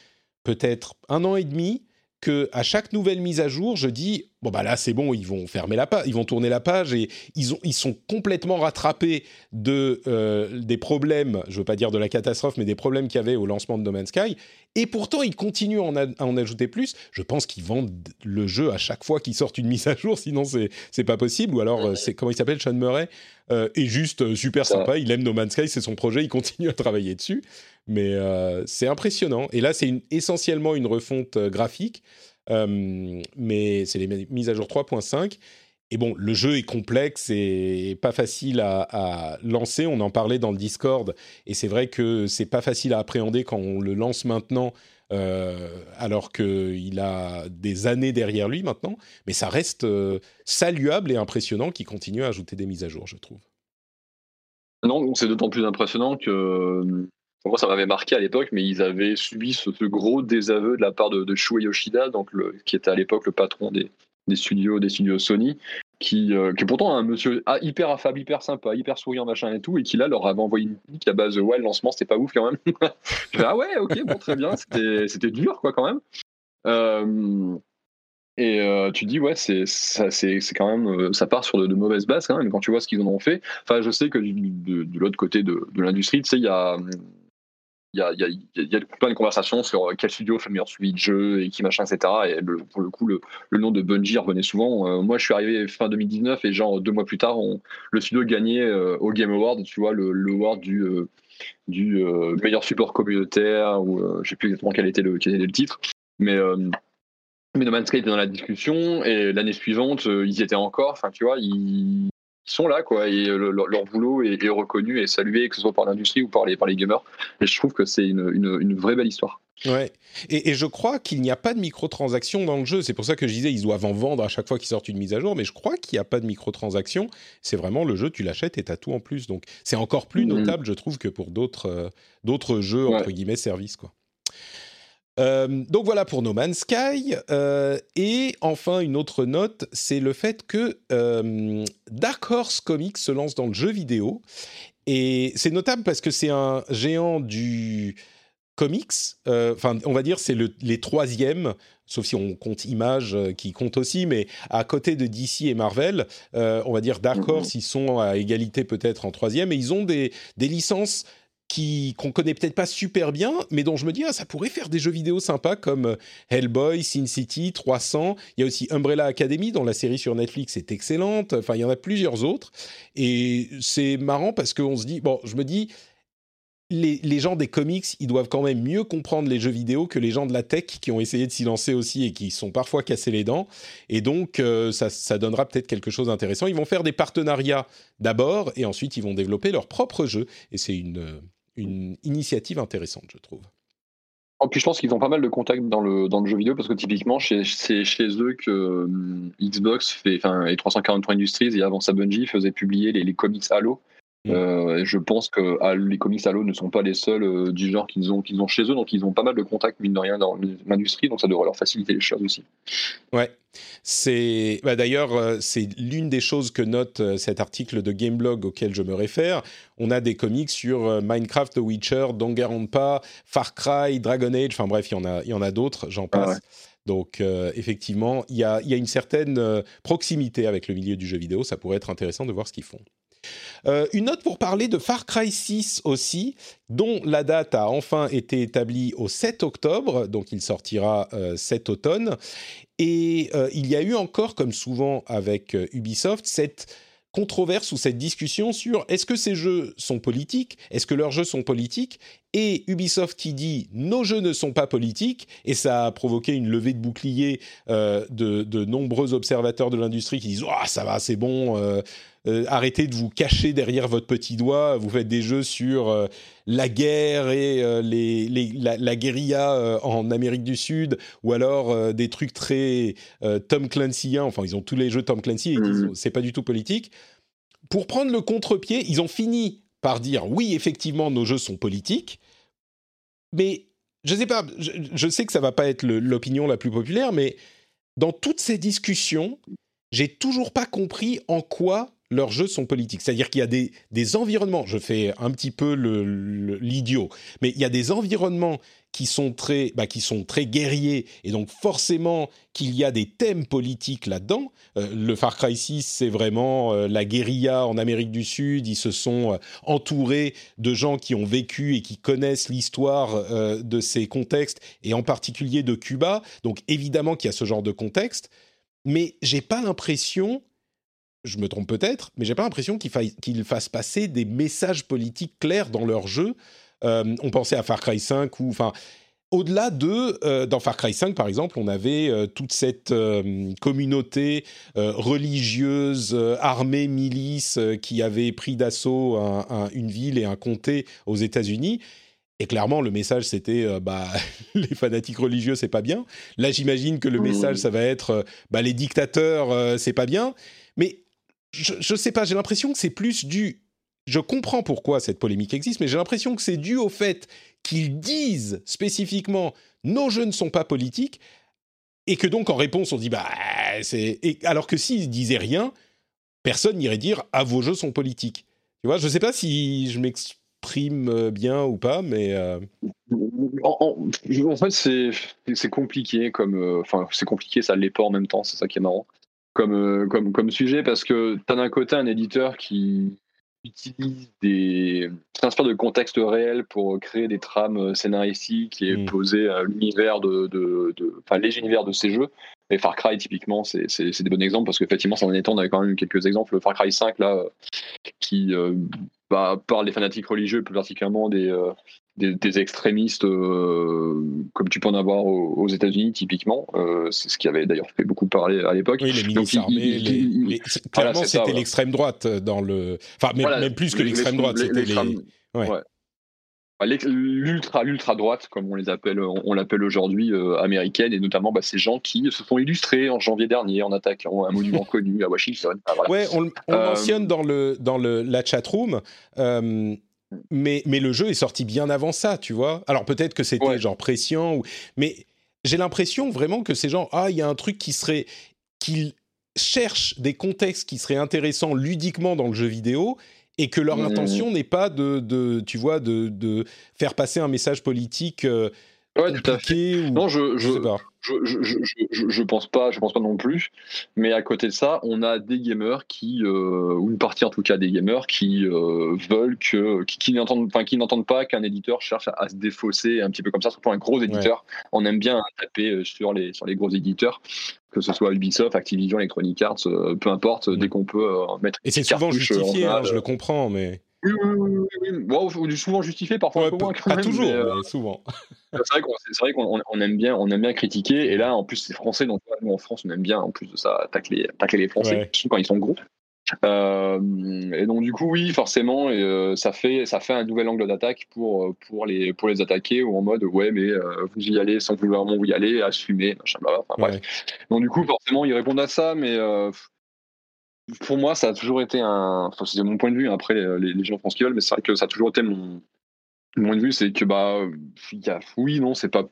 peut-être un an et demi que à chaque nouvelle mise à jour, je dis bon bah là c'est bon, ils vont fermer la page, ils vont tourner la page et ils ont ils sont complètement rattrapés de euh, des problèmes, je veux pas dire de la catastrophe, mais des problèmes qu'il y avait au lancement de No Man's Sky. Et pourtant ils continuent à en, ajouter plus. Je pense qu'ils vendent le jeu à chaque fois qu'ils sortent une mise à jour, sinon c'est c'est pas possible. Ou alors euh, c'est comment il s'appelle Sean Murray euh, est juste super sympa, il aime No Man's Sky, c'est son projet, il continue à travailler dessus. Mais euh, c'est impressionnant. Et là, c'est essentiellement une refonte euh, graphique, euh, mais c'est les mises à jour 3.5. Et bon, le jeu est complexe et pas facile à, lancer. On en parlait dans le Discord, et c'est vrai que c'est pas facile à appréhender quand on le lance maintenant, alors qu'il a des années derrière lui maintenant. Mais ça reste saluable et impressionnant qu'il continue à ajouter des mises à jour, je trouve. Non, c'est d'autant plus impressionnant que moi, ça m'avait marqué à l'époque, mais ils avaient subi ce, gros désaveu de la part de, de Yoshida, donc le, qui était à l'époque le patron des, des, studios, des studios Sony, qui, euh, qui pourtant un monsieur ah, hyper affable, hyper sympa, hyper souriant, machin et tout, et qui là leur avait envoyé une pique à base ouais, le lancement c'était pas ouf quand même. ah ouais, ok, bon, très bien, c'était dur quoi quand même. Euh, et euh, tu dis, ouais, c'est quand même, ça part sur de, mauvaises bases quand même, quand tu vois ce qu'ils en ont fait. Enfin, je sais que de, l'autre côté de, de l'industrie, tu sais, il y a, il y a, plein de conversations sur euh, quel studio fait le meilleur suivi de jeu et qui machin, etc. Et pour le coup, le, nom de Bungie revenait souvent. Euh, moi, je suis arrivé fin 2019 et genre deux mois plus tard, le studio gagnait euh, au Game Award, tu vois, le, award du du meilleur support communautaire ou je sais plus exactement quel était le, quel était le titre, mais mais No Man's Sky était dans la discussion et l'année suivante ils y étaient encore. Enfin tu vois ils sont là, quoi, et leur, boulot est, reconnu et salué, que ce soit par l'industrie ou par les, par les gamers. Et je trouve que c'est une, une, vraie belle histoire. Ouais, et, je crois qu'il n'y a pas de microtransactions dans le jeu. C'est pour ça que je disais, ils doivent en vendre à chaque fois qu'ils sortent une mise à jour, mais je crois qu'il n'y a pas de microtransactions. C'est vraiment le jeu, tu l'achètes et tu as tout en plus. Donc c'est encore plus mhm. notable, je trouve, que pour d'autres euh, d'autres jeux, entre guillemets, services, quoi. Euh, donc voilà pour No Man's Sky. Euh, et enfin, une autre note, c'est le fait que euh, Dark Horse Comics se lance dans le jeu vidéo. Et c'est notable parce que c'est un géant du comics. Enfin, on va dire c'est le, les troisièmes, sauf si on compte Image qui compte aussi, mais à côté de DC et Marvel, on va dire Dark mm-hmm. Horse, ils sont à égalité peut-être en troisième. Et ils ont des, des licences qui qu'on connaît peut-être pas super bien, mais dont je me dis ah, ça pourrait faire des jeux vidéo sympas comme euh, Hellboy, Sin City, 300. Il y a aussi Umbrella Academy dont la série sur Netflix est excellente. Enfin, il y en a plusieurs autres et c'est marrant parce qu'on se dit bon, je me dis les, les, gens des comics, ils doivent quand même mieux comprendre les jeux vidéo que les gens de la tech qui ont essayé de s'y lancer aussi et qui sont parfois cassés les dents. Et donc, euh, ça, ça, donnera peut-être quelque chose d'intéressant. Ils vont faire des partenariats d'abord et ensuite ils vont développer leur propre jeu. Et c'est une, une initiative intéressante, je trouve. En plus, je pense qu'ils ont pas mal de contacts dans le, dans le jeu vidéo parce que typiquement, c'est chez, eux que euh, Xbox fait, et 343 Industries et avant ça Bungie faisait publier les, les comics Halo. Mm. Euh, je pense que ah, les comics Halo ne sont pas les seuls euh, du genre qu'ils ont, qu'ils ont chez eux, donc ils ont pas mal de contacts, mine de rien, dans l'industrie, donc ça devrait leur faciliter les choses aussi. Ouais. C'est bah, d'ailleurs euh, c'est l'une des choses que note cet article de Gameblog auquel je me réfère. On a des comics sur Minecraft, The Witcher, Danganronpa, Far Cry, Dragon Age. Enfin bref, il y en a il y en a d'autres. J'en ah passe. Donc effectivement, il y a, y a une certaine proximité avec le milieu du jeu vidéo. Ça pourrait être intéressant de voir ce qu'ils font. Euh, une note pour parler de Far Cry 6 aussi, dont la date a enfin été établie au 7 octobre, donc il sortira euh, cet automne. Et euh, il y a eu encore, comme souvent avec Ubisoft, cette controverse ou cette discussion sur est-ce que ces jeux sont politiques, est-ce que leurs jeux sont politiques, et Ubisoft qui dit nos jeux ne sont pas politiques, et ça a provoqué une levée de bouclier de, nombreux observateurs de l'industrie qui disent oh, ça va, c'est bon, arrêtez de vous cacher derrière votre petit doigt. Vous faites des jeux sur euh, la guerre et euh, les, la, guérilla en Amérique du Sud, ou alors des trucs très Tom Clancy. Enfin, ils ont tous les jeux Tom Clancy et mmh. c'est pas du tout politique. Pour prendre le contre-pied, ils ont fini par dire oui, effectivement, nos jeux sont politiques, mais je sais pas, je, je sais que ça va pas être l'opinion la plus populaire, mais dans toutes ces discussions, j'ai toujours pas compris en quoi leurs jeux sont politiques. C'est-à-dire qu'il y a des, des, environnements, je fais un petit peu l'idiot, mais il y a des environnements qui sont très, bah, qui sont très guerriers, et donc forcément qu'il y a des thèmes politiques là-dedans. Euh, le Far Cry 6, c'est vraiment euh, la guérilla en Amérique du Sud. Ils se sont euh, entourés de gens qui ont vécu et qui connaissent l'histoire de ces contextes, et en particulier de Cuba. Donc évidemment qu'il y a ce genre de contexte, mais j'ai pas l'impression je me trompe peut-être, mais j'ai pas l'impression qu'ils fassent passer des messages politiques clairs dans leur jeu. Euh, on pensait à Far Cry 5 ou enfin. Au-delà de, euh, dans Far Cry 5 par exemple, on avait euh, toute cette communauté religieuse, armée, milice qui avait pris d'assaut une ville et un comté aux États-Unis. Et clairement, le message, c'était bah, les fanatiques religieux, c'est pas bien. Là, j'imagine que le message, ça va être bah, les dictateurs, c'est pas bien. Mais je sais pas, j'ai l'impression que c'est plus dû. Je comprends pourquoi cette polémique existe, mais j'ai l'impression que c'est dû au fait qu'ils disent spécifiquement nos jeux ne sont pas politiques, et que donc en réponse on dit bah c'est. Alors que s'ils disaient rien, personne n'irait dire ah vos jeux sont politiques. Tu vois, je ne sais pas si je m'exprime bien ou pas, mais. Euh, en, fait, c'est compliqué comme. Euh, enfin, c'est compliqué, ça l'est pas en même temps, c'est ça qui est marrant comme, euh, comme, comme sujet parce que tu as d'un côté un éditeur qui utilise des s'inspire de contexte réel pour créer des trames euh, scénaristiques et mm. poser l'univers de, de, enfin les univers de ces jeux et Far Cry typiquement c'est des bons exemples parce qu'effectivement ça en est temps on avait quand même quelques exemples Far Cry 5 là qui euh, bah, par les fanatiques religieux, plus particulièrement des, des, extrémistes comme tu peux en avoir aux, États-Unis typiquement. c'est ce qui avait d'ailleurs fait beaucoup parler à l'époque. Oui, les milices armées. Clairement, c'était l'extrême droite dans le. Enfin, même, plus que l'extrême droite, c'était les. Ouais. L'ultra, l'ultra droite, comme on les appelle, on, l'appelle aujourd'hui euh, américaine, et notamment bah, ces gens qui se sont illustrés en janvier dernier en attaquant un monument connu à Washington. Ah, Ouais, on, euh, mentionne dans le dans le la chatroom. Euh, mais, mais le jeu est sorti bien avant ça, tu vois. Alors peut-être que c'était genre pression, ou... mais j'ai l'impression vraiment que ces gens, ah, il y a un truc qui serait, qu'ils cherchent des contextes qui seraient intéressants ludiquement dans le jeu vidéo et que leur mmh. intention n'est pas de, de, tu vois, de, de, faire passer un message politique euh, ouais, Ou, non, je, je, je, je, je, pense pas, je pense pas non plus. Mais à côté de ça, on a des gamers qui, euh, ou une partie en tout cas des gamers qui euh, veulent que, qui, qui n'entendent, enfin, qui n'entendent pas qu'un éditeur cherche à, se défausser un petit peu comme ça, surtout un gros éditeur. On aime bien taper euh, sur les, sur les gros éditeurs que ce soit Ubisoft, Activision, Electronic Arts, peu importe, dès qu'on peut mettre. Et c'est souvent justifié, hein, je le comprends, mais. Oui, oui, oui, oui. souvent justifié, parfois un peu moins. pas toujours, mais souvent. c'est vrai qu'on on aime bien, on aime bien critiquer. Et là, en plus, c'est français, donc nous en France, on aime bien, en plus de ça, tacler, tacler les Français, quand ils sont gros. Euh, et donc du coup, oui, forcément, et, euh, ça fait ça fait un nouvel angle d'attaque pour euh, pour les pour les attaquer ou en mode ouais, mais vous y allez sans vouloir vraiment y aller, assumer, machin, bref. Donc du coup, forcément, ils répondent à ça, mais pour moi, ça a toujours été un. Enfin, c'est mon point de vue. Hein, après, les, les gens font ce qu'ils veulent, mais c'est vrai que ça a toujours été mon mon point de vue, c'est que bah, y a, oui, non, c'est pas,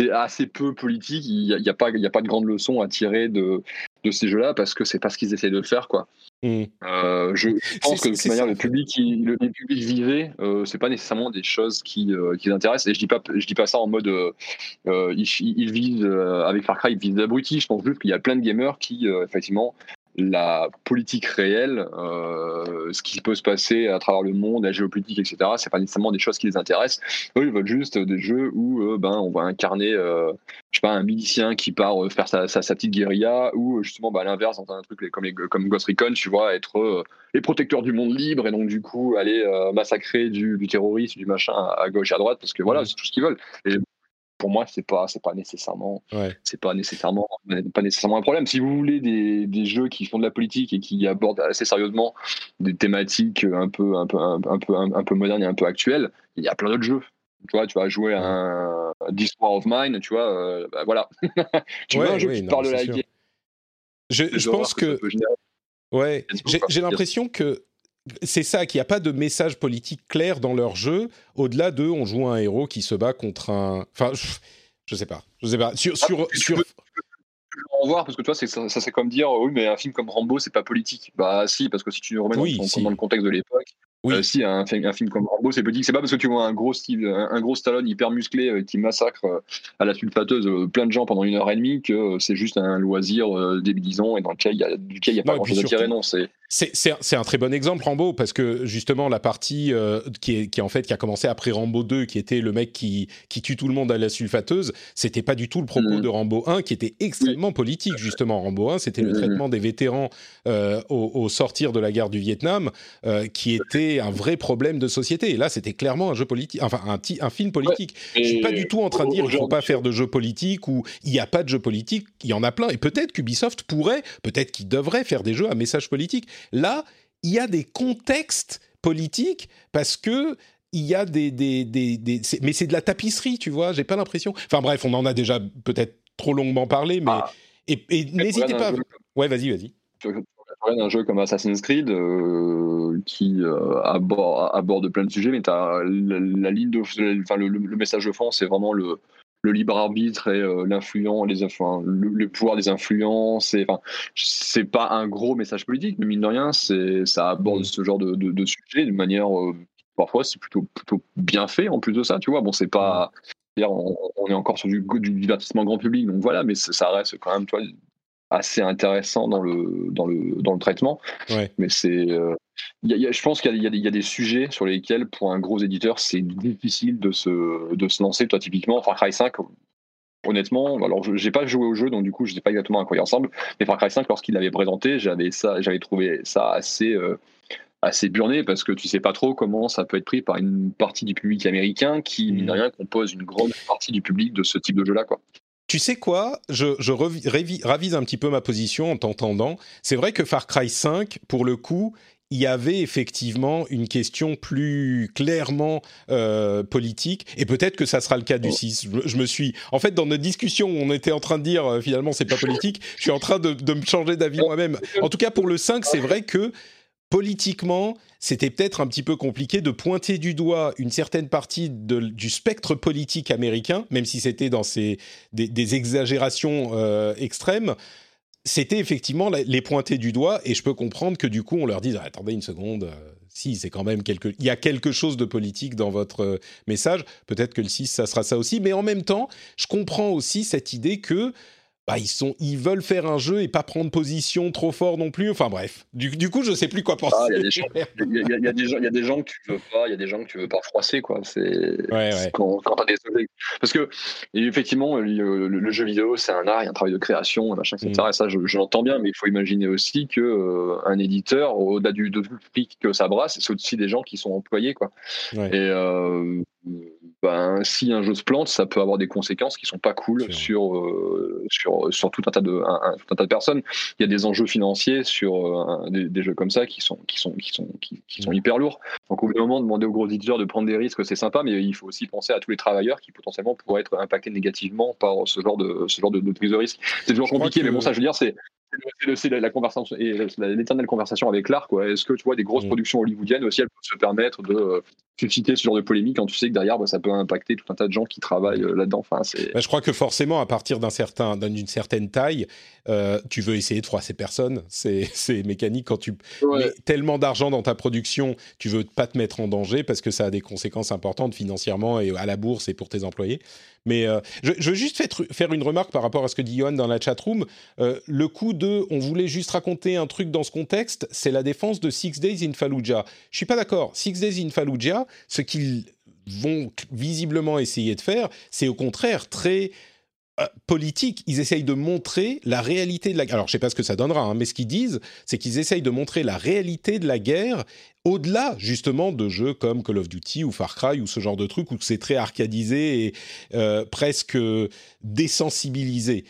c'est assez peu politique. Il n'y a, y a, pas, a pas de grande leçon à tirer de, de ces jeux-là parce que c'est pas ce qu'ils essaient de faire, quoi. Mmh. Euh, je pense que de toute manière, le public, le, public vivait, euh, c'est pas nécessairement des choses qui, euh, qui intéressent. Et je dis pas, je dis pas ça en mode, euh, euh ils, ils, avec Far Cry, ils visent d'abrutis. Je pense juste qu'il y a plein de gamers qui, effectivement, la politique réelle, euh, ce qui peut se passer à travers le monde, la géopolitique, etc. C'est pas nécessairement des choses qui les intéressent. Eux, ils veulent juste des jeux où euh, ben on va incarner, euh, je sais pas, un milicien qui part faire sa, sa, petite guérilla, ou justement, bah, à l'inverse, dans un truc comme, comme Ghost Recon, tu vois, être les protecteurs du monde libre et donc du coup aller massacrer du, du terrorisme, du machin à, gauche et à droite, parce que voilà, mmh. c'est tout ce qu'ils veulent. Et pour moi c'est pas c'est pas nécessairement c'est pas nécessairement pas nécessairement un problème. Si vous voulez des, des, jeux qui font de la politique et qui abordent assez sérieusement des thématiques un peu un peu un, peu un, peu modernes et un peu actuelles il y a plein d'autres jeux. Tu vois tu vas jouer à un This War of Mine tu vois euh, bah, voilà. Tu vois un jeu qui parle de la guerre je, je pense que, ouais j'ai l'impression que c'est ça, qu'il n'y a pas de message politique clair dans leur jeu, au-delà de on joue un héros qui se bat contre un. Enfin, je, sais pas. Je sais pas. Sur. Ah, sur, sur... en voir parce que tu vois, ça, ça c'est comme dire oui, mais un film comme Rambo, c'est pas politique. Bah, si, parce que si tu remets dans, le contexte de l'époque, oui. Euh, si un, un, film comme Rambo, c'est petit. C'est pas parce que tu vois un gros style, un, gros Stallone hyper musclé euh, qui massacre euh, à la sulfateuse plein de gens pendant une heure et demie que c'est juste un loisir débilisant et dans lequel il y a, duquel il n'y a pas grand chose à tirer. Non, c'est c'est un très bon exemple Rambo parce que justement la partie euh, qui est qui en fait qui a commencé après Rambo 2 qui était le mec qui qui tue tout le monde à la sulfateuse c'était pas du tout le propos mm. de Rambo 1 qui était extrêmement politique justement Rambo 1 c'était le mm. traitement des vétérans euh, au, sortir de la guerre du Vietnam euh, qui était un vrai problème de société et là c'était clairement un jeu politique enfin un, un film politique je suis pas du tout en train de dire qu'il faut pas faire de jeux politiques ou il n'y a pas de jeux politiques il y en a plein et peut-être qu'Ubisoft pourrait peut-être qu'il devrait faire des jeux à message politique Là, il y a des contextes politiques parce que il y a des, des, des, mais c'est de la tapisserie, tu vois. J'ai pas l'impression. Enfin bref, on en a déjà peut-être trop longuement parlé, mais ah. Et, n'hésitez pas. Ouais, vas-y, vas-y. Un jeu comme Assassin's Creed euh, qui euh, aborde, plein de sujets, mais as la, ligne de, enfin, le, message de fond, c'est vraiment le, le libre arbitre et euh, les enfin, le, pouvoir des influences. C'est enfin, c'est pas un gros message politique, mais mine de rien, c'est ça aborde mm. ce genre de, de, sujet de manière euh, parfois c'est plutôt plutôt bien fait. En plus de ça, tu vois, bon, c'est pas on, on, est encore sur du, du, divertissement grand public, donc voilà, mais ça reste quand même, tu vois, assez intéressant dans le dans le dans le traitement. Mais c'est euh, je pense qu'il y, y, a des sujets sur lesquels, pour un gros éditeur, c'est difficile de se, de se lancer. Toi, typiquement, Far Cry 5, honnêtement, alors j'ai pas joué au jeu, donc du coup, je sais pas exactement à quoi il ressemble. Mais Far Cry 5, lorsqu'il l'avait présenté, j'avais ça, j'avais trouvé ça assez, euh, assez burné parce que tu sais pas trop comment ça peut être pris par une partie du public américain qui, mine de rien, compose une grande partie du public de ce type de jeu-là, quoi. Tu sais quoi? Je, je ravise un petit peu ma position en t'entendant. C'est vrai que Far Cry 5, pour le coup, il y avait effectivement une question plus clairement euh, politique, et peut-être que ça sera le cas du 6. Je, me suis, en fait, dans notre discussion où on était en train de dire euh, finalement c'est pas politique, je suis en train de, de me changer d'avis moi-même. En tout cas, pour le 5, c'est vrai que politiquement, c'était peut-être un petit peu compliqué de pointer du doigt une certaine partie du spectre politique américain, même si c'était dans des, exagérations euh, extrêmes. C'était effectivement les pointer du doigt, et je peux comprendre que du coup on leur dise ah, attendez une seconde, euh, si c'est quand même quelque, il y a quelque chose de politique dans votre euh, message. Peut-être que le 6 ça sera ça aussi, mais en même temps, je comprends aussi cette idée que bah, ils, sont, ils veulent faire un jeu et pas prendre position trop fort non plus. Enfin bref, du, du coup, je sais plus quoi penser. Il y, a des gens que tu veux pas, il y a des gens que tu veux pas froisser, quoi. C'est ouais, ouais. quand, quand des parce que effectivement, le, jeu vidéo, c'est un art, il y a un travail de création, machin, etc. Mm. Et ça, je, l'entends bien, mais il faut imaginer aussi que euh, un éditeur, au-delà du de prix que ça brasse, c'est aussi des gens qui sont employés, quoi. Et euh, ben, si un jeu se plante, ça peut avoir des conséquences qui sont pas cool sur, euh, sur, sur tout un tas de, un, un, tas de personnes. Il y a des enjeux financiers sur euh, des, des, jeux comme ça qui sont, qui sont, qui sont, qui, qui sont hyper lourds. Donc, au bout d'un moment, demander aux gros éditeurs de prendre des risques, c'est sympa, mais il faut aussi penser à tous les travailleurs qui potentiellement pourraient être impactés négativement par ce genre de, ce genre de, de prise de risque. C'est toujours compliqué, mais bon, ça, je veux dire, c'est, c'est la, la, conversation et l'éternelle conversation avec l'art quoi. Est-ce que tu vois des grosses mm. productions hollywoodiennes aussi elles peuvent se permettre de euh, susciter ce genre de polémique quand tu sais que derrière bah, ça peut impacter tout un tas de gens qui travaillent euh, là-dedans. Enfin c'est bah, je crois que forcément à partir d'un certain d'une certaine taille euh, tu veux essayer de froisser personne. C'est c'est mécanique quand tu mets tellement d'argent dans ta production tu veux pas te mettre en danger parce que ça a des conséquences importantes financièrement et à la bourse et pour tes employés mais euh, je, veux juste faire une remarque par rapport à ce que dit Johan dans la chatroom. Euh, le coup de on voulait juste raconter un truc dans ce contexte, c'est la défense de Six Days in Fallujah. Je suis pas d'accord. Six Days in Fallujah, ce qu'ils vont visiblement essayer de faire, c'est au contraire très politique, ils essayent de montrer la réalité de la guerre. Alors, je sais pas ce que ça donnera, hein, mais ce qu'ils disent, c'est qu'ils essayent de montrer la réalité de la guerre au-delà, justement, de jeux comme Call of Duty ou Far Cry ou ce genre de trucs où c'est très arcadisé et euh, presque désensibilisé.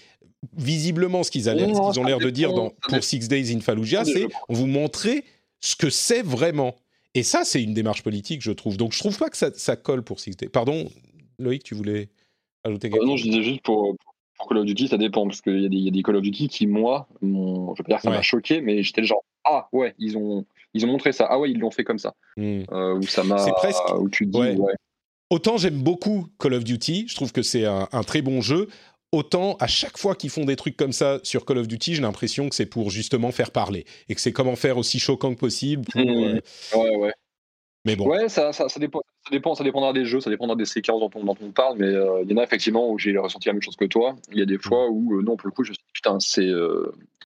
Visiblement, ce qu'ils ont l'air de dire dans, pour Six Days in Fallujah, c'est on vous montrer ce que c'est vraiment. Et ça, c'est une démarche politique, je trouve. Donc, je trouve pas que ça, ça colle pour Six Days. Pardon, Loïc, tu voulais ajouter quelque Non, je disais juste pour, pour, Call of Duty, ça dépend. Parce qu'il y, y, a des Call of Duty qui, moi, je veux pas dire que ça m'a choqué, mais j'étais le genre, ah ouais, ils ont, ils ont montré ça. Ah ouais, ils l'ont fait comme ça. Hmm. Euh, ça m'a. C'est presque. Où tu dis, Autant j'aime beaucoup Call of Duty, je trouve que c'est un, très bon jeu. Autant à chaque fois qu'ils font des trucs comme ça sur Call of Duty, j'ai l'impression que c'est pour justement faire parler et que c'est comment faire aussi choquant que possible. Pour, hmm. euh, Ouais, ouais. Mais bon. Ouais, ça, ça, ça, dépend, ça, dépend, ça dépendra des jeux, ça dépendra des séquences dont on, dont on parle, mais euh, il y en a effectivement où j'ai ressenti la même chose que toi. Il y a des fois où, non, pour le coup, je me suis dit, putain, c'est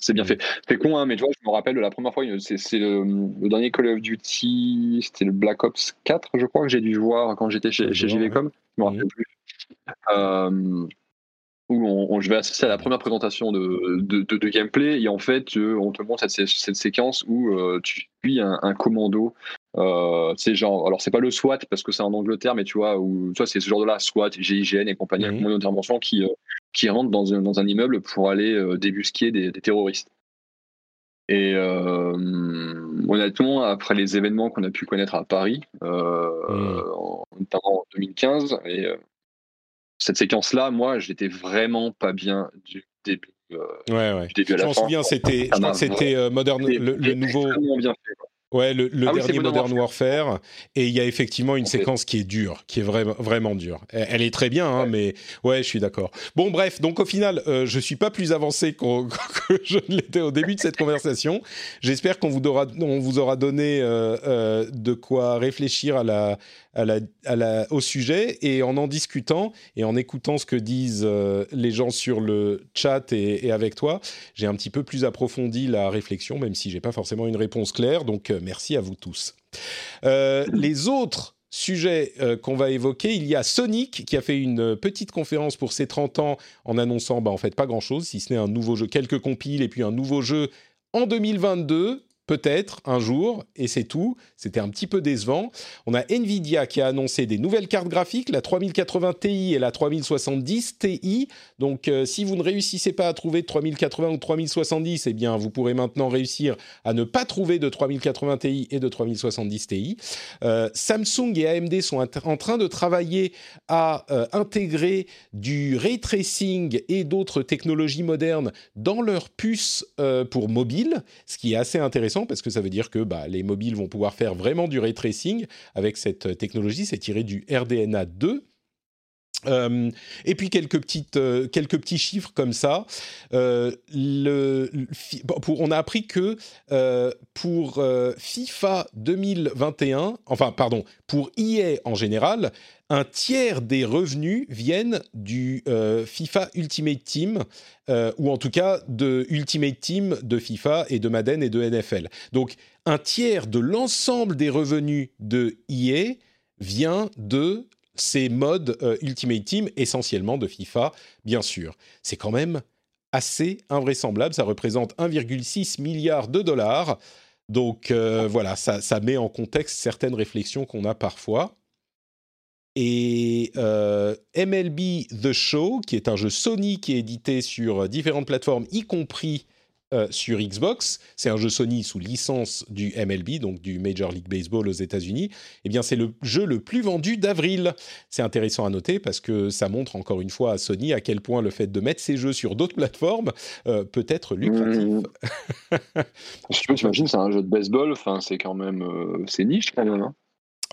c'est bien mm. fait. C'est con, hein, mais tu vois, je me rappelle de la première fois, c'est le, le, dernier Call of Duty, c'était le Black Ops 4, je crois, que j'ai dû voir quand j'étais chez, chez JVcom. Je me rappelle mm. plus. Euh, où on, je vais assister à la première présentation de, de, de, gameplay et en fait euh, on te montre cette, cette séquence où euh, tu suis un, un commando euh, c'est genre alors c'est pas le SWAT parce que c'est en Angleterre mais tu vois où tu c'est ce genre de là SWAT GIGN et compagnie mmh. commando d'intervention qui qui rentre dans un, dans un immeuble pour aller débusquer des, des, terroristes et honnêtement après les événements qu'on a pu connaître à Paris mmh. notamment en 2015 et cette séquence-là, moi, j'étais vraiment pas bien du début. Euh, ouais, ouais. Du début à la je m'en souviens, c'était, je crois que c'était euh, Modern, le, le nouveau. Bien fait, Ouais, le, le ah dernier Modern Warfare. Et il y a effectivement une séquence qui est dure, qui est vraiment vraiment dure. Elle, est très bien, hein, mais ouais, je suis d'accord. Bon, bref, donc au final, euh, je suis pas plus avancé qu que je ne l'étais au début de cette conversation. J'espère qu'on vous aura, on vous aura donné euh, euh, de quoi réfléchir à la, à la, à la, au sujet et en en discutant et en écoutant ce que disent euh, les gens sur le chat et, et avec toi, j'ai un petit peu plus approfondi la réflexion, même si j'ai pas forcément une réponse claire. Donc merci à vous tous. Euh, les autres sujets euh, qu'on va évoquer, il y a Sonic qui a fait une petite conférence pour ses 30 ans en annonçant bah, en fait pas grand-chose, si ce n'est un nouveau jeu, quelques compiles et puis un nouveau jeu en 2022 peut-être un jour, et c'est tout. C'était un petit peu décevant. On a Nvidia qui a annoncé des nouvelles cartes graphiques, la 3080 Ti et la 3070 Ti. Donc, euh, si vous ne réussissez pas à trouver de 3080 ou 3070, eh bien, vous pourrez maintenant réussir à ne pas trouver de 3080 Ti et de 3070 Ti. Euh, Samsung et AMD sont en train de travailler à euh, intégrer du ray tracing et d'autres technologies modernes dans leurs puces pour mobile, ce qui est assez intéressant parce que ça veut dire que bah, les mobiles vont pouvoir faire vraiment du ray tracing avec cette technologie. C'est tiré du RDNA 2. Euh, et puis quelques petites, euh, quelques petits chiffres comme ça. Euh, le, pour, on a appris que pour FIFA 2021, enfin pardon, pour EA en général, un tiers des revenus viennent du euh, FIFA Ultimate Team, euh, ou en tout cas de Ultimate Team de FIFA et de Madden et de NFL. Donc un tiers de l'ensemble des revenus de EA vient de ces modes euh, Ultimate Team, essentiellement de FIFA, bien sûr. C'est quand même assez invraisemblable, ça représente 1,6 milliard de dollars. Donc voilà, ça met en contexte certaines réflexions qu'on a parfois. Et euh, MLB The Show, qui est un jeu Sony qui est édité sur différentes plateformes, y compris euh, sur Xbox, c'est un jeu Sony sous licence du MLB, donc du Major League Baseball aux États-Unis. Eh bien, c'est le jeu le plus vendu d'avril. C'est intéressant à noter parce que ça montre encore une fois à Sony à quel point le fait de mettre ses jeux sur d'autres plateformes euh, peut être lucratif. Mmh. tu peux t'imaginer, c'est un jeu de baseball. Enfin, c'est quand même, c'est niche quand même. Hein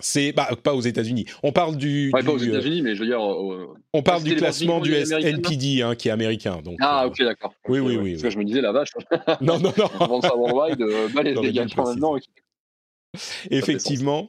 c'est bah, pas aux États-Unis. On parle du. pas aux États-Unis, mais je veux dire. on parle du classement du NPD, hein, qui est américain. Donc, ah, ok, d'accord. Oui, oui, oui. Parce que je me disais la vache. non, non, non. Avant ça, worldwide, euh, bah, les, gars, maintenant. Effectivement.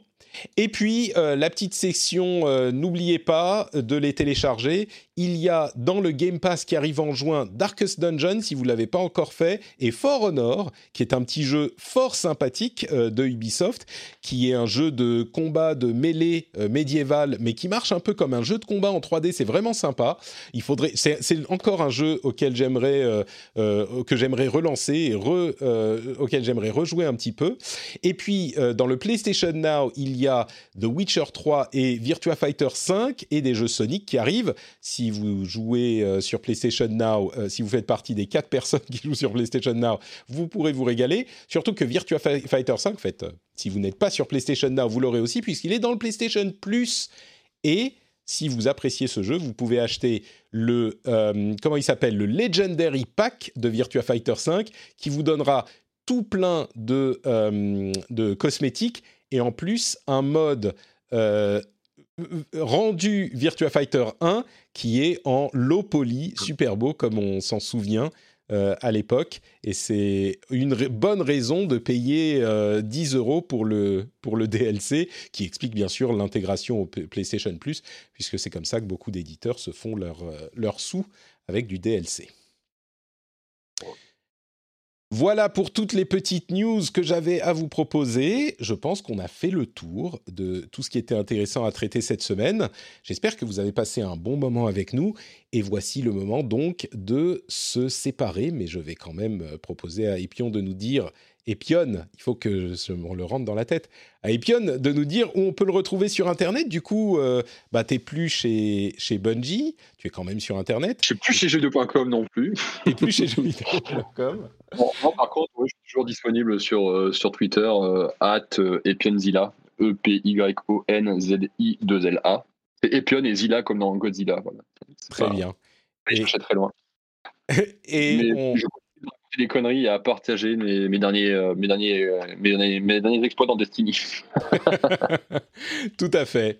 Et puis, euh, la petite section, euh, n'oubliez pas de les télécharger. Il y a dans le Game Pass qui arrive en juin Darkest Dungeon, si vous ne l'avez pas encore fait, et For Honor, qui est un petit jeu fort sympathique euh, de Ubisoft, qui est un jeu de combat de mêlée médiéval, mais qui marche un peu comme un jeu de combat en 3D. C'est vraiment sympa. Il faudrait, c'est encore un jeu auquel j'aimerais, que j'aimerais relancer et auquel j'aimerais rejouer un petit peu. Et puis, dans le PlayStation Now, il y a The Witcher 3 et Virtua Fighter 5 et des jeux Sonic qui arrivent. Si vous jouez euh, sur PlayStation Now, euh, si vous faites partie des 4 personnes qui jouent sur PlayStation Now, vous pourrez vous régaler. Surtout que Virtua Fighter 5, en fait, euh, si vous n'êtes pas sur PlayStation Now, vous l'aurez aussi puisqu'il est dans le PlayStation Plus. Et si vous appréciez ce jeu, vous pouvez acheter le comment il s'appelle le Legendary Pack de Virtua Fighter 5 qui vous donnera tout plein de, de cosmétiques et en plus un mode rendu Virtua Fighter 1 qui est en low poly, super beau comme on s'en souvient euh, à l'époque. Et c'est une bonne raison de payer 10 euh, euros pour le, pour le DLC, qui explique bien sûr l'intégration au PlayStation Plus, puisque c'est comme ça que beaucoup d'éditeurs se font leur, leur sous avec du DLC. Voilà pour toutes les petites news que j'avais à vous proposer. Je pense qu'on a fait le tour de tout ce qui était intéressant à traiter cette semaine. J'espère que vous avez passé un bon moment avec nous. Et voici le moment donc de se séparer. Mais je vais quand même euh, proposer à Epion de nous dire Epion, il faut que je me le rentre dans la tête, à Epion de nous dire où on peut le retrouver sur Internet. Du coup, euh, bah, tu n'es plus chez, chez Bungie, tu es quand même sur Internet. Je ne suis plus chez jeux2.com non plus. Tu plus chez jeux2.com. Bon, par contre, je suis toujours disponible sur, euh, sur Twitter, euh, at Epionzilla, E-P-Y-O-N-Z-I-2-L-A. C'est Epion et Zilla comme dans Godzilla. Voilà. Très bien. Je cherchais très loin. et on des conneries à partager mes, derniers, euh, euh, mes, derniers, mes, derniers, exploits dans Destiny. Tout à fait.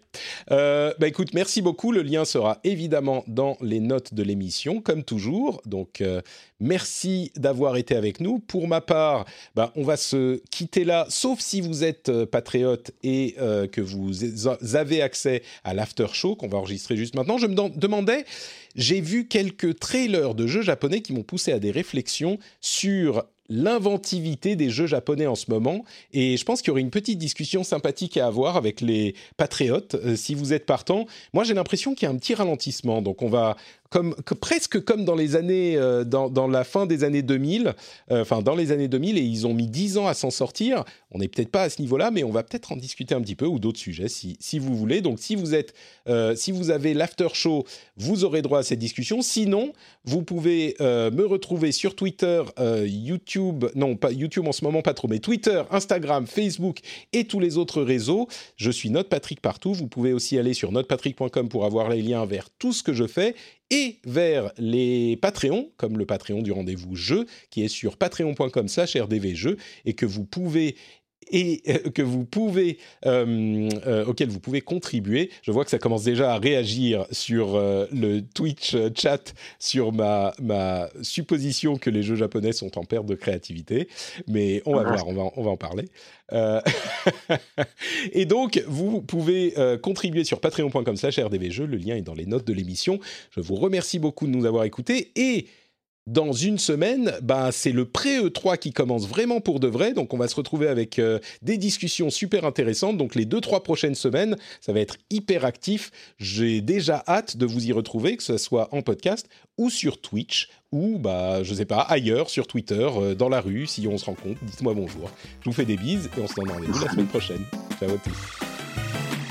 Euh, bah écoute, merci beaucoup. Le lien sera évidemment dans les notes de l'émission, comme toujours. Donc, merci d'avoir été avec nous. Pour ma part, bah, on va se quitter là, sauf si vous êtes patriote et que vous avez accès à l'after show qu'on va enregistrer juste maintenant. Je me demandais j'ai vu quelques trailers de jeux japonais qui m'ont poussé à des réflexions sur l'inventivité des jeux japonais en ce moment. Et je pense qu'il y aurait une petite discussion sympathique à avoir avec les patriotes, euh, si vous êtes partant. Moi, j'ai l'impression qu'il y a un petit ralentissement. Donc, on va presque comme dans les années, euh, dans, la fin des années 2000, euh, dans les années 2000, et ils ont mis 10 ans à s'en sortir. On n'est peut-être pas à ce niveau-là, mais on va peut-être en discuter un petit peu ou d'autres sujets si, si vous voulez. Donc si vous êtes, euh, si vous avez l'after show, vous aurez droit à cette discussion. Sinon, vous pouvez me retrouver sur Twitter, YouTube, non pas YouTube en ce moment pas trop, mais Twitter, Instagram, Facebook et tous les autres réseaux. Je suis Note Patrick partout. Vous pouvez aussi aller sur notepatrick.com pour avoir les liens vers tout ce que je fais et vers les Patreons, comme le Patreon du rendez-vous jeu, qui est sur patreon.com slash rdvjeux, et que vous pouvez et euh, que vous pouvez, euh, euh, auquel vous pouvez contribuer. Je vois que ça commence déjà à réagir sur le Twitch chat sur ma, ma supposition que les jeux japonais sont en perte de créativité, mais on va voir, on va, on va en parler. et donc, vous pouvez contribuer sur patreon.com/slash rdvjeux. Le lien est dans les notes de l'émission. Je vous remercie beaucoup de nous avoir écoutés et dans une semaine, bah, c'est le pré-E3 qui commence vraiment pour de vrai. Donc, on va se retrouver avec euh, des discussions super intéressantes. Donc, les deux, trois prochaines semaines, ça va être hyper actif. J'ai déjà hâte de vous y retrouver, que ce soit en podcast ou sur Twitch ou, bah, je sais pas, ailleurs, sur Twitter, euh, dans la rue, si on se rencontre. Dites-moi bonjour. Je vous fais des bises et on se donne rendez-vous la semaine prochaine. Ciao à tous.